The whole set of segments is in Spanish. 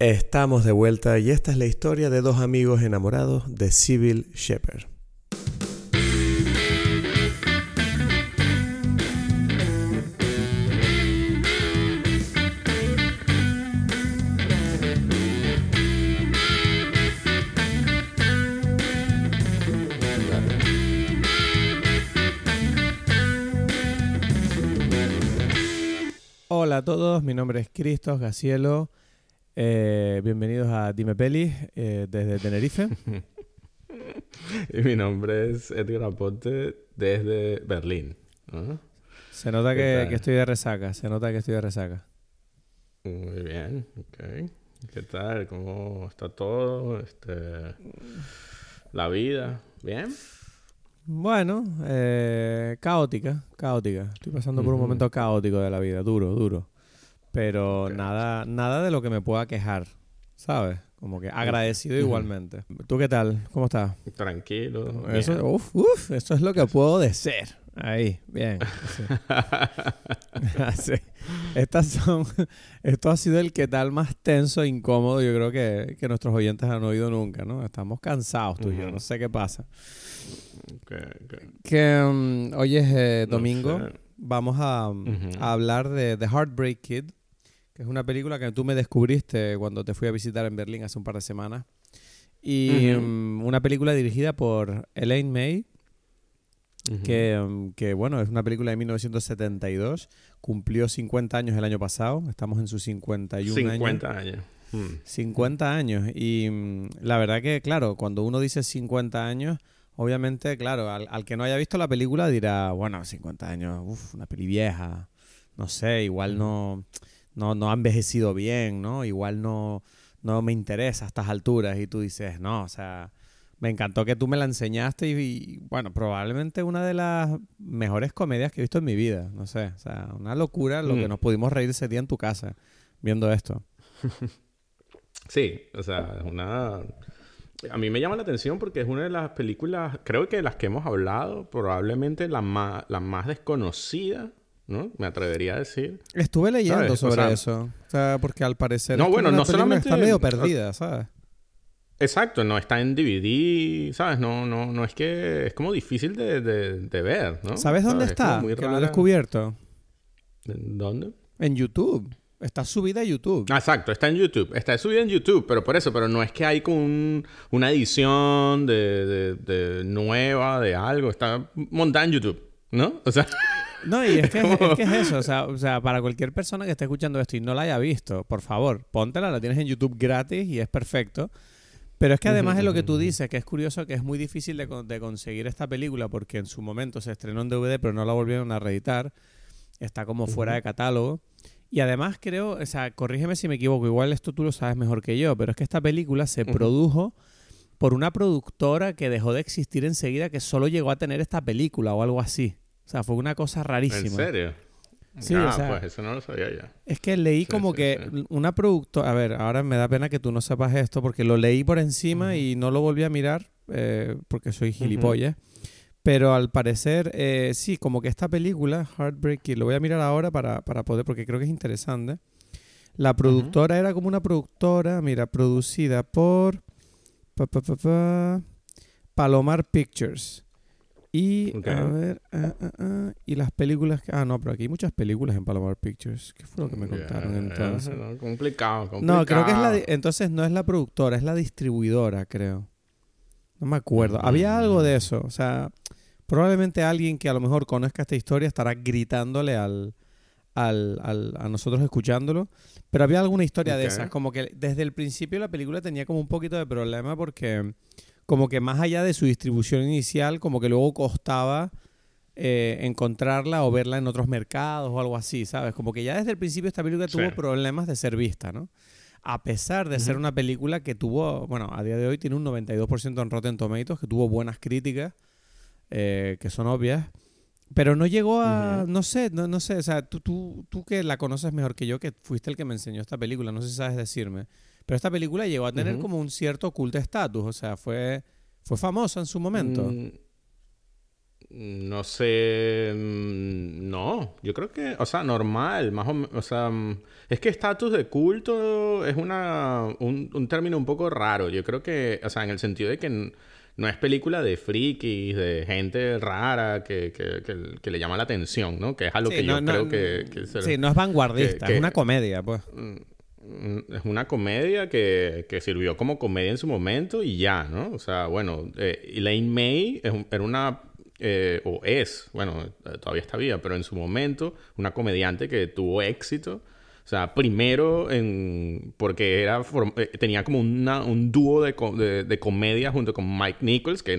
Estamos de vuelta y esta es la historia de dos amigos enamorados de Civil Shepherd. Hola a todos, mi nombre es Cristos Gacielo. Eh, bienvenidos a Dime Peli eh, desde Tenerife. y mi nombre es Edgar Aponte desde Berlín. Se nota que, estoy de resaca, se nota que estoy de resaca. Muy bien, ok. ¿Qué tal? ¿Cómo está todo? Este, la vida, ¿bien? Bueno, eh, caótica, caótica. Estoy pasando por un momento caótico de la vida, duro, duro. Pero nada, nada de lo que me pueda quejar, ¿sabes? Como que agradecido igualmente. ¿Tú qué tal? ¿Cómo estás? Tranquilo. Eso, uf, uf, eso es lo que puedo decir. Ahí, bien. Estas son, esto ha sido el que tal más tenso e incómodo, yo creo que, que nuestros oyentes han oído nunca, ¿no? Estamos cansados tú y yo, no sé qué pasa. Que um, hoy es eh, domingo, vamos a, a, hablar de The Heartbreak Kid, que es una película que tú me descubriste cuando te fui a visitar en Berlín hace un par de semanas. Y mm, una película dirigida por Elaine May, que, mm, que, bueno, es una película de 1972, cumplió 50 años el año pasado, estamos en sus 51 50 años. 50 mm. años. Y la verdad que, claro, cuando uno dice 50 años, obviamente, claro, al, al, que no haya visto la película dirá, bueno, 50 años, uff, una peli vieja, no sé, igual no no, no ha envejecido bien, ¿no? Igual no, no me interesa a estas alturas y tú dices, no, o sea, me encantó que tú me la enseñaste y, bueno, probablemente una de las mejores comedias que he visto en mi vida, no sé, o sea, una locura lo que mm. nos pudimos reír ese día en tu casa viendo esto. Sí, o sea, es una... A mí me llama la atención porque es una de las películas, creo que de las que hemos hablado, probablemente la más, la más desconocida ¿no? Me atrevería a decir. Estuve leyendo sobre eso. O sea, porque al parecer. No, bueno, no solamente. Está medio perdida, ¿sabes? Exacto, no está en DVD, ¿sabes? No, no, no es que. Es como difícil de, de, ver, ¿no? ¿Sabes dónde está? Que lo he descubierto. ¿Dónde? En YouTube. Está subida a YouTube. Ah, exacto, está en YouTube. Está subida en YouTube, pero por eso, pero no es que hay como una edición de, de, nueva de algo. Está montada en YouTube, ¿no? O sea. No, y es que, es, eso. O sea, para cualquier persona que esté escuchando esto y no la haya visto, por favor, póntela, la tienes en YouTube gratis y es perfecto. Pero es que además es lo que tú dices, que es curioso que es muy difícil de, conseguir esta película porque en su momento se estrenó en DVD pero no la volvieron a reeditar. Está como fuera de catálogo. Y además creo, o sea, corrígeme si me equivoco, igual esto tú lo sabes mejor que yo, pero es que esta película se produjo por una productora que dejó de existir enseguida que solo llegó a tener esta película o algo así. O sea, fue una cosa rarísima. ¿En serio? Sí, ah, o sea, pues eso no lo sabía ya. Es que leí como que una productora... A ver, ahora me da pena que tú no sepas esto porque lo leí por encima y no lo volví a mirar eh, porque soy gilipollas. Pero al parecer, eh, sí, como que esta película, Heartbreak, lo voy a mirar ahora para, para poder, porque creo que es interesante. La productora era como una productora, mira, producida por Palomar Pictures. Y a ver, ah, ah, ah, y las películas que... Ah, no, pero aquí hay muchas películas en Palomar Pictures. ¿Qué fue lo que me contaron entonces? complicado, complicado. No, creo que es la... Entonces no es la productora, es la distribuidora, creo. No me acuerdo. Había algo de eso. O sea, probablemente alguien que a lo mejor conozca esta historia estará gritándole al, al, al, a nosotros escuchándolo. Pero había alguna historia de esas. Como que desde el principio la película tenía como un poquito de problema porque como que más allá de su distribución inicial, como que luego costaba eh, encontrarla o verla en otros mercados o algo así, ¿sabes? Como que ya desde el principio esta película tuvo problemas de ser vista, ¿no? A pesar de ser una película que tuvo, bueno, a día de hoy tiene un 92% en Rotten Tomatoes, que tuvo buenas críticas, eh, que son obvias, pero no llegó a, no sé, no, no, sé, o sea, tú, tú, tú que la conoces mejor que yo, que fuiste el que me enseñó esta película, no sé si sabes decirme. Pero esta película llegó a tener como un cierto culto estatus, o sea, fue, fue famosa en su momento. Mm, No sé. mm, No, yo creo que, o sea, normal, más o menos. O sea, mm, es que estatus de culto es una, un, un término un poco raro. Yo creo que, o sea, en el sentido de que no es película de frikis, de gente rara que, que, que- que le llama la atención, ¿no? Que es a lo Sí, que no- yo no- creo que, que se- Sí, no es vanguardista, es una comedia, pues. Mm, es una comedia que, que sirvió como comedia en su momento y ya, ¿no? O sea, bueno, eh, Elaine May es un- era una, eh, o es, bueno, eh, todavía está viva, pero en su momento, una comediante que tuvo éxito. O sea, primero en, porque era, eh, tenía como una, un dúo de, de, de comedia junto con Mike Nichols, que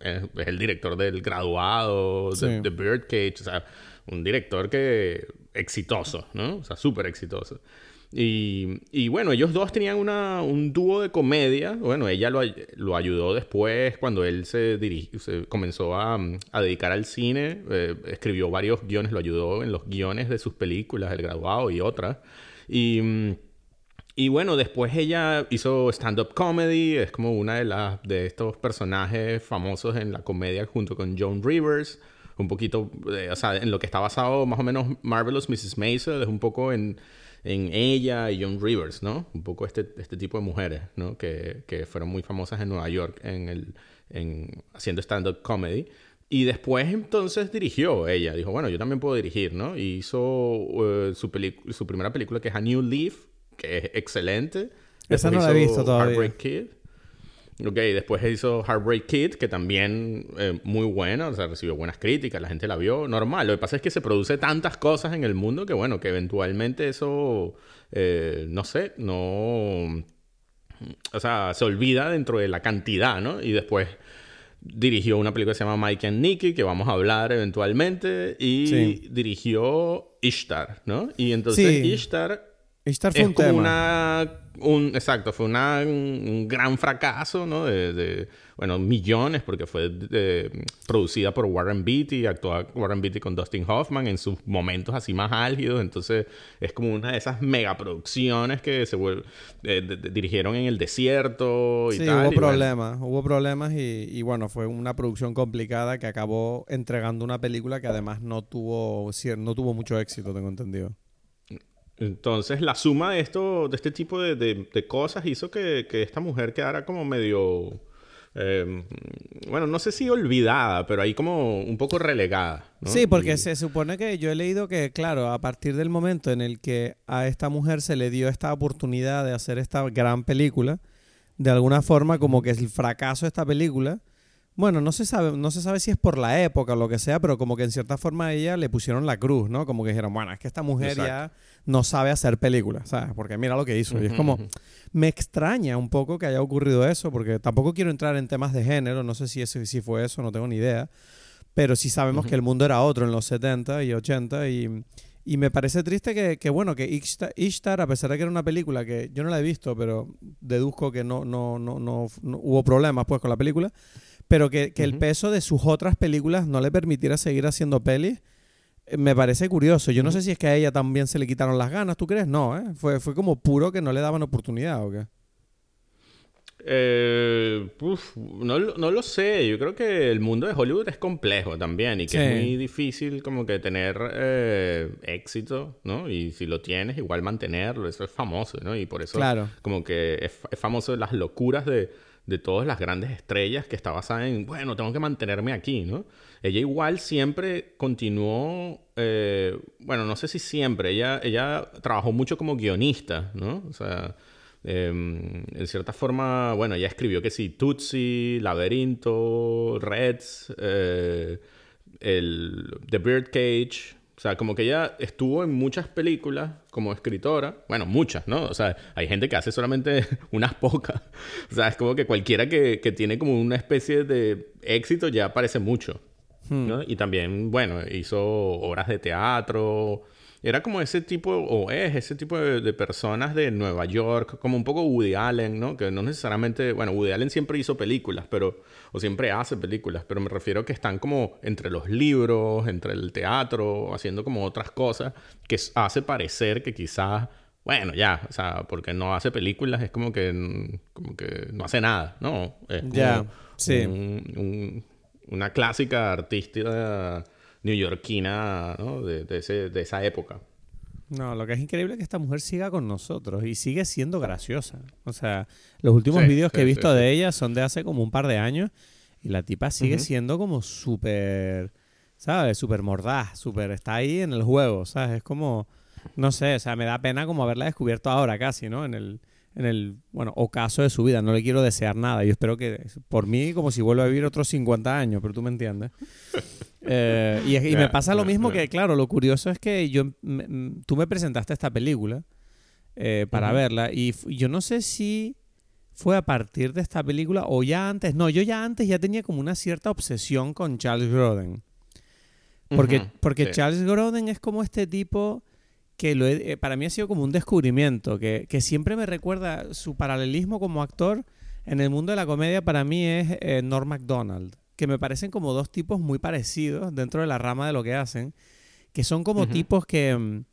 es, es el director del graduado, Sí. de, de Birdcage, o sea, un director que exitoso, ¿no? O sea, súper exitoso. Y, y bueno, ellos dos tenían una, un dúo de comedia. Bueno, ella lo, lo ayudó después cuando él se, diri- se comenzó a, a dedicar al cine. Eh, escribió varios guiones, lo ayudó en los guiones de sus películas, El Graduado y otras. Y, y bueno, después ella hizo stand-up comedy, es como una de las de estos personajes famosos en la comedia junto con Joan Rivers. Un poquito, eh, o sea, en lo que está basado más o menos Marvelous Mrs. Maisel, es un poco en, en ella y Joan Rivers, ¿no? Un poco este, este tipo de mujeres, ¿no? Que, que fueron muy famosas en Nueva York en el, en, haciendo stand-up comedy. Y después entonces dirigió ella. Dijo, bueno, yo también puedo dirigir, ¿no? Y hizo eh, su, su primera película que es A New Leaf, que es excelente. Esa Después no la he visto todavía. Heartbreak Kid. Ok, después hizo Heartbreak Kid, que también eh, muy buena, o sea, recibió buenas críticas, la gente la vio normal. Lo que pasa es que se produce tantas cosas en el mundo que, bueno, que eventualmente eso, eh, no sé, no... O sea, se olvida dentro de la cantidad, ¿no? Y después dirigió una película que se llama Mike and Nicky, que vamos a hablar eventualmente, y Sí. dirigió Ishtar, ¿no? Y entonces Sí. Ishtar Ishtar fue es un como tema. una un exacto fue una, un, gran fracaso no de, de, bueno millones porque fue de- producida por Warren Beatty actuaba Warren Beatty con Dustin Hoffman en sus momentos así más álgidos entonces es como una de esas megaproducciones que se vuel- eh, de- dirigieron en el desierto y Sí, tal hubo y bueno, problemas, hubo problemas y, y bueno, fue una producción complicada que acabó entregando una película que además no tuvo, no tuvo mucho éxito, tengo entendido. Entonces, la suma de esto, de este tipo de, de- de cosas hizo que, que esta mujer quedara como medio. eh, bueno, no sé si olvidada, pero ahí como un poco relegada. ¿no? Sí, porque Y- se supone que yo he leído que, claro, a partir del momento en el que a esta mujer se le dio esta oportunidad de hacer esta gran película, de alguna forma como que el fracaso de esta película, bueno, no se sabe, no se sabe si es por la época o lo que sea, pero como que en cierta forma a ella le pusieron la cruz, ¿no? Como que dijeron, bueno, es que esta mujer ya no sabe hacer películas, ¿sabes? Porque mira lo que hizo. y es como, me extraña un poco que haya ocurrido eso, porque tampoco quiero entrar en temas de género, no sé si, ese, si fue eso, no tengo ni idea, pero sí sabemos Ujú. que el mundo era otro en los 70 y 80 y, y me parece triste que, que, bueno, que Ishtar, Ishtar, a pesar de que era una película que yo no la he visto, pero deduzco que no, no, no, no, no- hubo problemas pues con la película, pero que, que el peso de sus otras películas no le permitiera seguir haciendo pelis, eh, me parece curioso. Yo no sé si es que a ella también se le quitaron las ganas, ¿tú crees? No, ¿eh? Fue, fue como puro que no le daban oportunidad, ¿o qué? Eh, uf, no, lo- no lo sé. Yo creo que el mundo de Hollywood es complejo también y que Sí. es muy difícil como que tener eh, éxito, ¿no? Y si lo tienes, igual mantenerlo. Eso es famoso, ¿no? Y por eso Claro. como que es, es famoso las locuras de, de todas las grandes estrellas que está basada en, bueno, tengo que mantenerme aquí, ¿no? Ella igual siempre continuó, eh, bueno, no sé si siempre, ella, ella trabajó mucho como guionista, ¿no? O sea, eh, en cierta forma, bueno, ella escribió que sí, Tootsie, Laberinto, Reds, eh, el, The Birdcage. O sea, como que ella estuvo en muchas películas como escritora. Bueno, muchas, ¿no? O sea, hay gente que hace solamente unas pocas. O sea, es como que cualquiera que, que tiene como una especie de éxito ya parece mucho. ¿no? Y también, bueno, hizo obras de teatro. Era como ese tipo, o es ese tipo de, de personas de Nueva York, como un poco Woody Allen, ¿no? Que no necesariamente, bueno, Woody Allen siempre hizo películas, pero, o siempre hace películas, pero me refiero a que están como entre los libros, entre el teatro, haciendo como otras cosas que hace parecer que quizás, bueno, ya, o sea, porque no hace películas, es como que, mm, como que no hace nada, ¿no? Es como Ya, sí. un- un- una clásica artista neoyorquina ¿no? de, de, ese, de esa época. No, lo que es increíble es que esta mujer siga con nosotros y sigue siendo graciosa. O sea, los últimos vídeos que he visto de ella son de hace como un par de años y la tipa sigue siendo como súper, ¿sabes? Súper mordaz, súper... Está ahí en el juego, ¿sabes? Es como, no sé, o sea, me da pena como haberla descubierto ahora casi, ¿no? En el, en el, bueno, ocaso de su vida. No le quiero desear nada. Yo espero que, por mí, como si vuelva a vivir otros 50 años, pero tú me entiendes. Eh, y, me pasa lo mismo que, claro, lo curioso es que yo, tú me presentaste esta película eh, para verla y yo no sé si fue a partir de esta película o ya antes. No, yo ya antes ya tenía como una cierta obsesión con Charles Grodin. Porque, porque Charles Grodin es como este tipo que lo eh, para mí ha sido como un descubrimiento, que, que, siempre me recuerda su paralelismo como actor en el mundo de la comedia para mí es eh, Norm MacDonald, que me parecen como dos tipos muy parecidos dentro de la rama de lo que hacen, que son como tipos que, mm,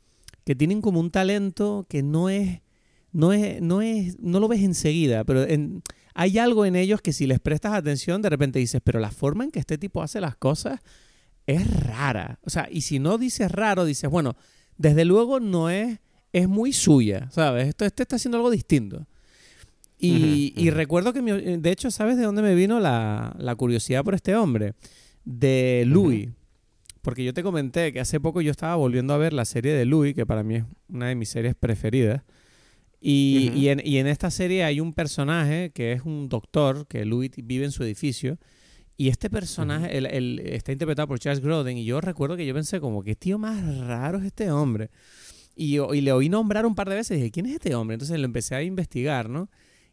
que tienen como un talento que no es no es, no es, no lo ves enseguida, pero hay algo en ellos que si les prestas atención, de repente dices, pero la forma en que este tipo hace las cosas es rara. O sea, y si no dices raro, dices, bueno, desde luego no es, es muy suya, ¿sabes? Esto, este está haciendo algo distinto. Y, recuerdo que, de hecho, ¿sabes de dónde me vino la, curiosidad por este hombre? De Louis. Porque yo te comenté que hace poco yo estaba volviendo a ver la serie de Louis, que para mí es una de mis series preferidas. Y, en, esta serie hay un personaje que es un doctor, que Louis vive en su edificio. Y este personaje el, está interpretado por Charles Grodin. Y yo recuerdo que yo pensé como, qué tío más raro es este hombre. Y, y le oí nombrar un par de veces y dije, ¿quién es este hombre? Entonces lo empecé a investigar, ¿no?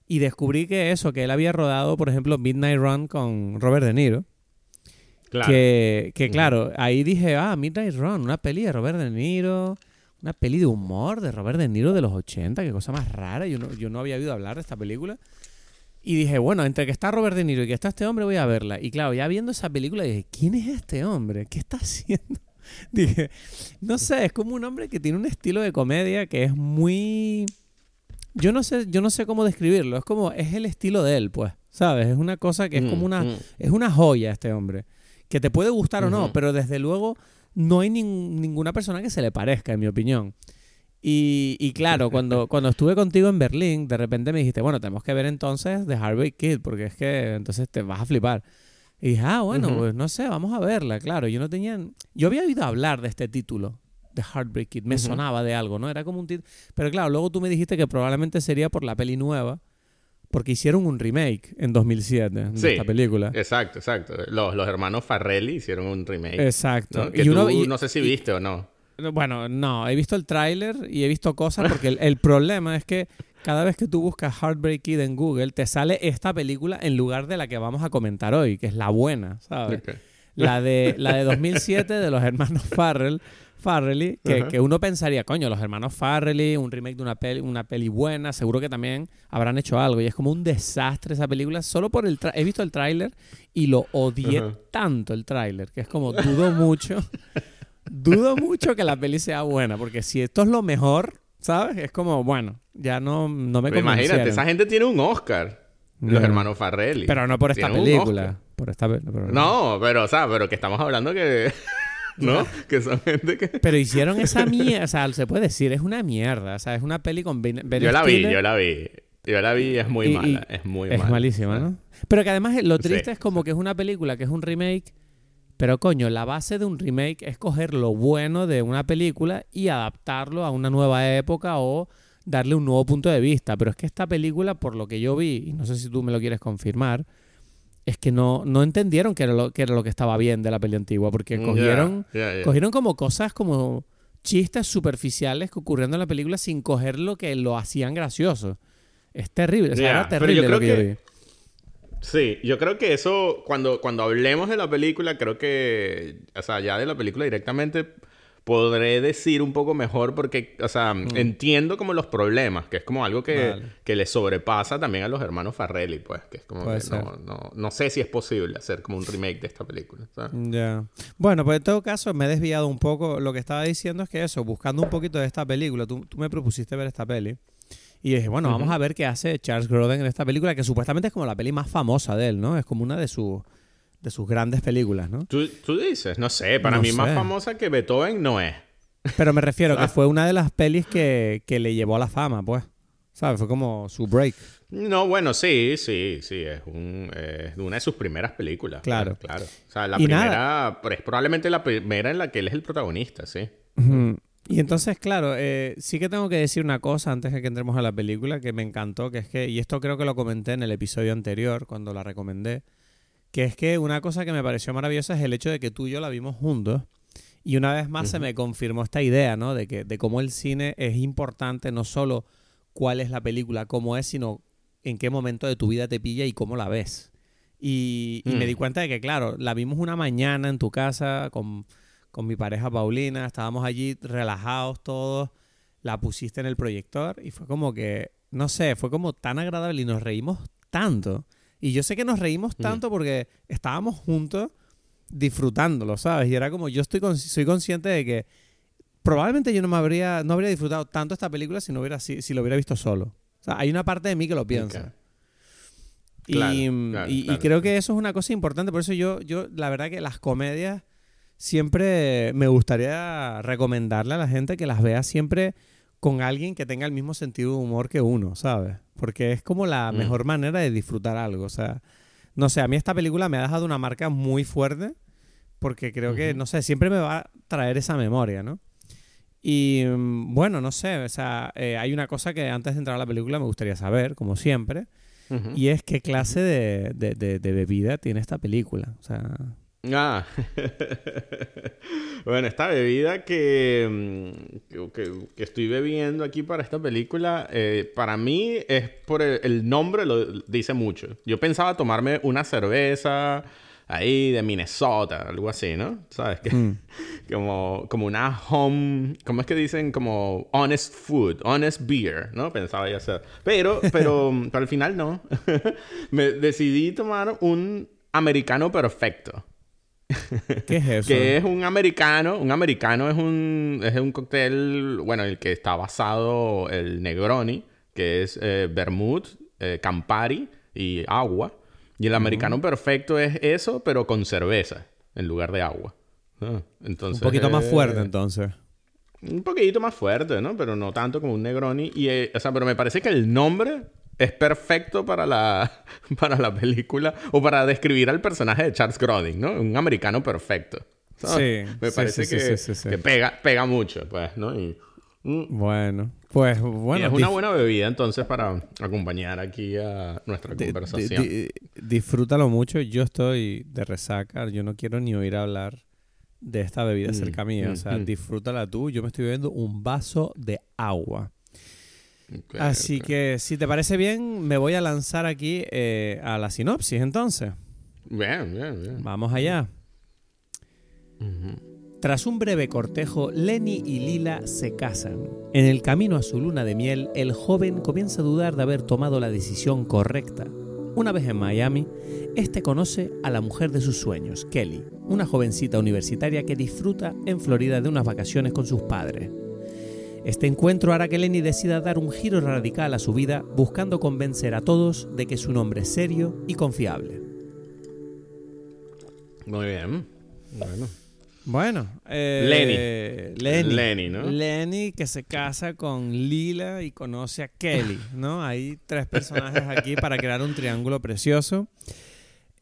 Y descubrí que eso, que él había rodado, por ejemplo, Midnight Run con Robert De Niro. Claro. Que, que claro, ahí dije, ah, Midnight Run, una peli de Robert De Niro una peli de humor de Robert De Niro de los 80, qué cosa más rara. Yo no, yo no había oído hablar de esta película. Y dije, bueno, entre que está Robert De Niro y que está este hombre, voy a verla. Y claro, ya viendo esa película, dije, ¿quién es este hombre? ¿Qué está haciendo? dije, no sé, es como un hombre que tiene un estilo de comedia que es muy. Yo no sé, yo no sé cómo describirlo. Es como, es el estilo de él, pues. ¿Sabes? Es una cosa que es como mm, una. Mm. Es una joya este hombre. Que te puede gustar o no, pero desde luego no hay ninguna persona que se le parezca, en mi opinión. Y, claro, cuando, cuando estuve contigo en Berlín, de repente me dijiste, bueno, tenemos que ver entonces The Heartbreak Kid, porque es que entonces te vas a flipar. Y dije, ah, bueno, pues no sé, vamos a verla, claro. Yo no tenía... Yo había oído hablar de este título, The Heartbreak Kid, me sonaba de algo, ¿no? Era como un título... Pero claro, luego tú me dijiste que probablemente sería por la peli nueva, porque hicieron un remake en 2007 de esta película. Exacto, exacto. Los, los, hermanos Farrelly hicieron un remake. Exacto. y uno, no sé si viste o no. Bueno, no, he visto el tráiler y he visto cosas porque el, problema es que cada vez que tú buscas Heartbreak Kid en Google te sale esta película en lugar de la que vamos a comentar hoy, que es la buena, ¿sabes? La de la de 2007 de los hermanos Farrell Farrelly, que, uno pensaría, coño, los hermanos Farrelly, un remake de una peli, una peli buena, seguro que también habrán hecho algo. Y es como un desastre esa película, solo por el... He visto el tráiler y lo odié tanto el tráiler, que es como, dudo mucho, dudo mucho que la peli sea buena, porque si esto es lo mejor, ¿sabes? Es como, bueno, ya no, no me Imagínate, esa gente tiene un Oscar. Los hermanos Farrelly. Pero no por esta película. Por esta, no, pero, o sea, pero que estamos hablando que... ¿No? que son gente que... Pero hicieron esa mierda, o sea, se puede decir, es una mierda, o sea, es una peli con ben, Yo la vi, yo la vi. Yo la vi y es muy mala, es muy mala. Es malísima, ¿no? Pero que además lo triste es como que es una película que es un remake, pero coño, la base de un remake es coger lo bueno de una película y adaptarlo a una nueva época o darle un nuevo punto de vista. Pero es que esta película, por lo que yo vi, y no sé si tú me lo quieres confirmar, es que no, no entendieron que era, lo, que era lo que estaba bien de la peli antigua, porque cogieron, cogieron como cosas como chistes superficiales que ocurrieron en la película sin coger lo que lo hacían gracioso. Es terrible, era terrible lo que, yo vi. Sí, yo creo que eso, cuando, cuando hablemos de la película, creo que, o sea, ya de la película directamente, podré decir un poco mejor porque, o sea, mm. entiendo como los problemas, que es como algo que, que le sobrepasa también a los hermanos Farrelly, pues, que es como que no, no, no, sé si es posible hacer como un remake de esta película. Ya. Bueno, pues en todo caso me he desviado un poco. Lo que estaba diciendo es que eso, buscando un poquito de esta película, tú, tú me propusiste ver esta peli. Y dije, bueno, vamos a ver qué hace Charles Grodin en esta película, que supuestamente es como la peli más famosa de él, ¿no? Es como una de sus de sus grandes películas, ¿no? ¿Tú, tú dices, no sé, para No mí más famosa que Beethoven no es. Pero me refiero que fue una de las pelis que, que le llevó a la fama, pues. ¿Sabes? Fue como su break. No, bueno, sí, sí, sí, es, un, es una de sus primeras películas. Claro. Claro. O sea, la Y primera, es probablemente la primera en la que él es el protagonista, sí. Ujú. Y entonces, claro, eh, sí que tengo que decir una cosa antes de que entremos a la película que me encantó, que es que, y esto creo que lo comenté en el episodio anterior cuando la recomendé, que es que una cosa que me pareció maravillosa es el hecho de que tú y yo la vimos juntos. Y una vez más se me confirmó esta idea, ¿no? De que de cómo el cine es importante no solo cuál es la película, cómo es, sino en qué momento de tu vida te pilla y cómo la ves. Y, y me Mm. di cuenta de que, claro, la vimos una mañana en tu casa con, con mi pareja Paulina, estábamos allí relajados todos, la pusiste en el proyector y fue como que, no sé, fue como tan agradable y nos reímos tanto. Y yo sé que nos reímos Mm. tanto porque estábamos juntos disfrutándolo, ¿sabes? Y era como, yo estoy con- soy consciente de que probablemente yo no me habría, no habría disfrutado tanto esta película si no hubiera si, si lo hubiera visto solo. O sea, hay una parte de mí que lo piensa. Ok. Y, Claro, mm, claro, y- y claro. creo que eso es una cosa importante. Por eso yo, yo, la verdad que las comedias siempre me gustaría recomendarle a la gente que las vea siempre con alguien que tenga el mismo sentido de humor que uno, ¿sabes? Porque es como la Mm. mejor manera de disfrutar algo. O sea, no sé, a mí esta película me ha dejado una marca muy fuerte porque creo que, no sé, siempre me va a traer esa memoria, ¿no? Y mm, bueno, no sé, o sea, eh, hay una cosa que antes de entrar a la película me gustaría saber, como siempre, y es qué clase de, de- de- de bebida tiene esta película. O sea, Ah. bueno, esta bebida que, mm, que, que- que estoy bebiendo aquí para esta película, eh, para mí es por el, el nombre, lo dice mucho. Yo pensaba tomarme una cerveza ahí de Minnesota, algo así, ¿no? ¿Sabes? Que, Mm. como, como una home, ¿cómo es que dicen? Como honest food, honest beer, ¿no? Pensaba ya hacer. Pero, pero, pero al final no. Me decidí tomar un americano perfecto. ¿qué es eso? Que es un americano. Un americano es un, es un cóctel, bueno, el que está basado el Negroni, que es eh, vermouth, eh, Campari y agua. Y el americano perfecto es eso, pero con cerveza en lugar de agua. Ah, Un entonces, poquito más eh, fuerte entonces. Un poquito más fuerte, ¿no? Pero no tanto como un Negroni. Y, eh, o sea, pero me parece que el nombre es perfecto para la, para la película o para describir al personaje de Charles Grodin, ¿no? Un americano perfecto. ¿sabes? Sí, Me parece sí, que, sí, pega, pega mucho, pues, ¿no? Y, mm, Bueno, pues y bueno. es una buena bebida entonces para acompañar aquí a nuestra di- conversación. di- disfrútalo mucho. Yo estoy de resaca. Yo no quiero ni oír hablar de esta bebida Mm, cerca mía. O sea, mm, mm. disfrútala tú. Yo me estoy bebiendo un vaso de agua. Así que, si te parece bien, me voy a lanzar aquí eh, a la sinopsis entonces. Bien, bien, bien. Vamos allá. Tras un breve cortejo, Lenny y Lila se casan. En el camino a su luna de miel, el joven comienza a dudar de haber tomado la decisión correcta. Una vez en Miami, este conoce a la mujer de sus sueños, Kelly, una jovencita universitaria que disfruta en Florida de unas vacaciones con sus padres. Este encuentro hará que Lenny decida dar un giro radical a su vida, buscando convencer a todos de que es un hombre serio y confiable. Muy bien. Bueno. Bueno, eh, Lenny. Lenny, ¿no? Lenny que se casa con Lila y conoce a Kelly, ¿no? Hay tres personajes aquí para crear un triángulo precioso.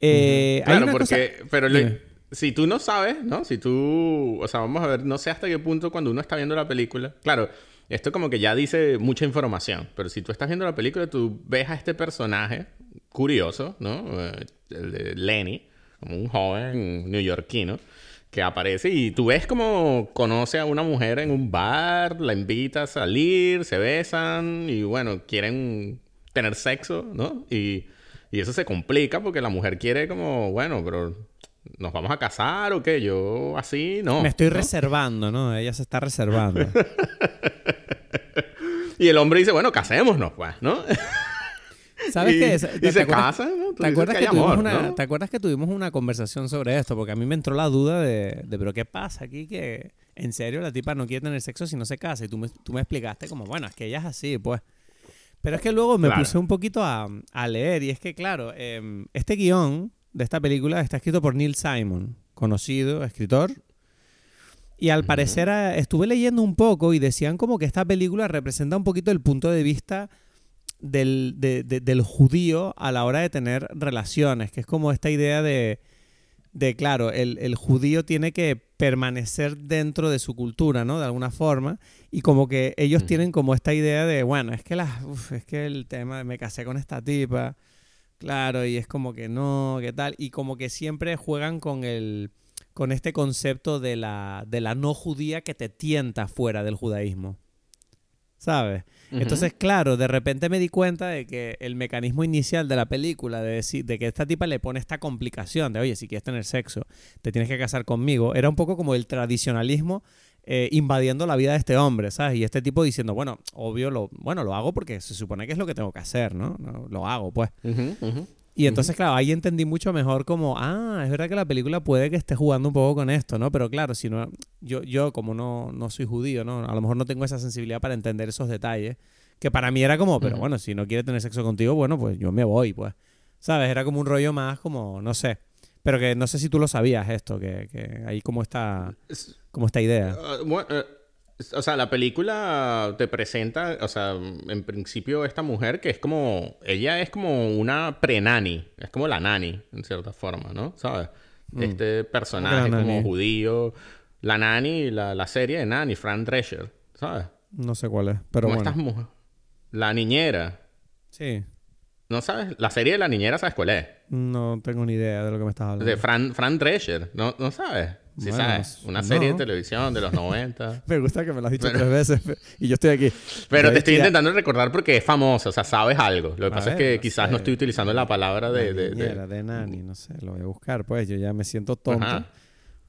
Eh, hay Claro, una porque, cosa- pero le-. Si tú no sabes, ¿no? Si tú, o sea, vamos a ver, no sé hasta qué punto cuando uno está viendo la película, claro, esto como que ya dice mucha información, pero si tú estás viendo la película, tú ves a este personaje curioso, ¿no? Eh, el de Lenny, como un joven neoyorquino que aparece y tú ves como conoce a una mujer en un bar, la invita a salir, se besan y bueno, quieren tener sexo, ¿no? Y, y eso se complica porque la mujer quiere como, bueno, pero ¿nos vamos a casar o qué? Yo así, no. Me estoy ¿no? reservando, ¿no? Ella se está reservando. Y el hombre dice, bueno, casémonos, pues, ¿no? ¿Sabes y, qué? y ¿Te se acuerdas- casan, ¿Te acuerdas, que hay tuvimos amor, una, ¿no? ¿Te acuerdas que tuvimos una conversación sobre esto? Porque a mí me entró la duda de, de pero ¿qué pasa aquí? Que en serio la tipa no quiere tener sexo si no se casa. Y tú me, tú me explicaste como, bueno, es que ella es así, pues. Pero es que luego me Claro. puse un poquito a, a leer y es que, claro, em, este guion de esta película está escrito por Neil Simon, conocido escritor. Y al parecer ah, estuve leyendo un poco y decían como que esta película representa un poquito el punto de vista del, de- de- del judío a la hora de tener relaciones, que es como esta idea de, de claro, el, el judío tiene que permanecer dentro de su cultura, ¿no? De alguna forma. Y como que ellos tienen como esta idea de, bueno, es que, las, uf, es que el tema, me casé con esta tipa, claro, y es como que no, ¿qué tal? Y como que siempre juegan con el con este concepto de la, de la no judía que te tienta fuera del judaísmo. ¿Sabes? Entonces, claro, de repente me di cuenta de que el mecanismo inicial de la película, de, decir, de que esta tipa le pone esta complicación de, oye, si quieres tener sexo, te tienes que casar conmigo, era un poco como el tradicionalismo eh, invadiendo la vida de este hombre, ¿sabes? Y este tipo diciendo, bueno, obvio, lo, bueno, lo hago porque se supone que es lo que tengo que hacer, ¿no? No, lo hago, pues. Ujú, ujú. Y entonces, claro, ahí entendí mucho mejor como, ah, es verdad que la película puede que esté jugando un poco con esto, ¿no? Pero claro, si no, yo, yo como no, no soy judío, ¿no? A lo mejor no tengo esa sensibilidad para entender esos detalles, que para mí era como, pero bueno, si no quiere tener sexo contigo, bueno, pues yo me voy, pues. ¿Sabes? Era como un rollo más como, no sé. Pero que no sé si tú lo sabías esto, que, que hay como esta, Es- como esta idea. Ah, bueno, eh, o sea, la película te presenta, o sea, en principio esta mujer que es como, ella es como una pre-nani, es como la nani, en cierta forma, ¿no? ¿Sabes? Este personaje como nani? judío, la nani, la, la serie de nani, Fran Drescher, ¿sabes? No sé cuál es, pero como bueno. estas mujeres. La niñera, Sí, ¿no sabes? La serie de la niñera, ¿sabes cuál es? no tengo ni idea de lo que me estás hablando. De Fran, Fran Drescher, ¿no, ¿no sabes? Sí Bueno, sabes, una no. serie de televisión de los 90. Me gusta que me lo has dicho Pero- tres veces y yo estoy aquí. Pero te estoy intentando recordar porque es famoso, o sea, sabes algo. Lo que A pasa es ver, que no quizás sé. no estoy utilizando la palabra de... de- de- niñera, de nani, no sé, lo voy a buscar, pues yo ya me siento tonto Ajá.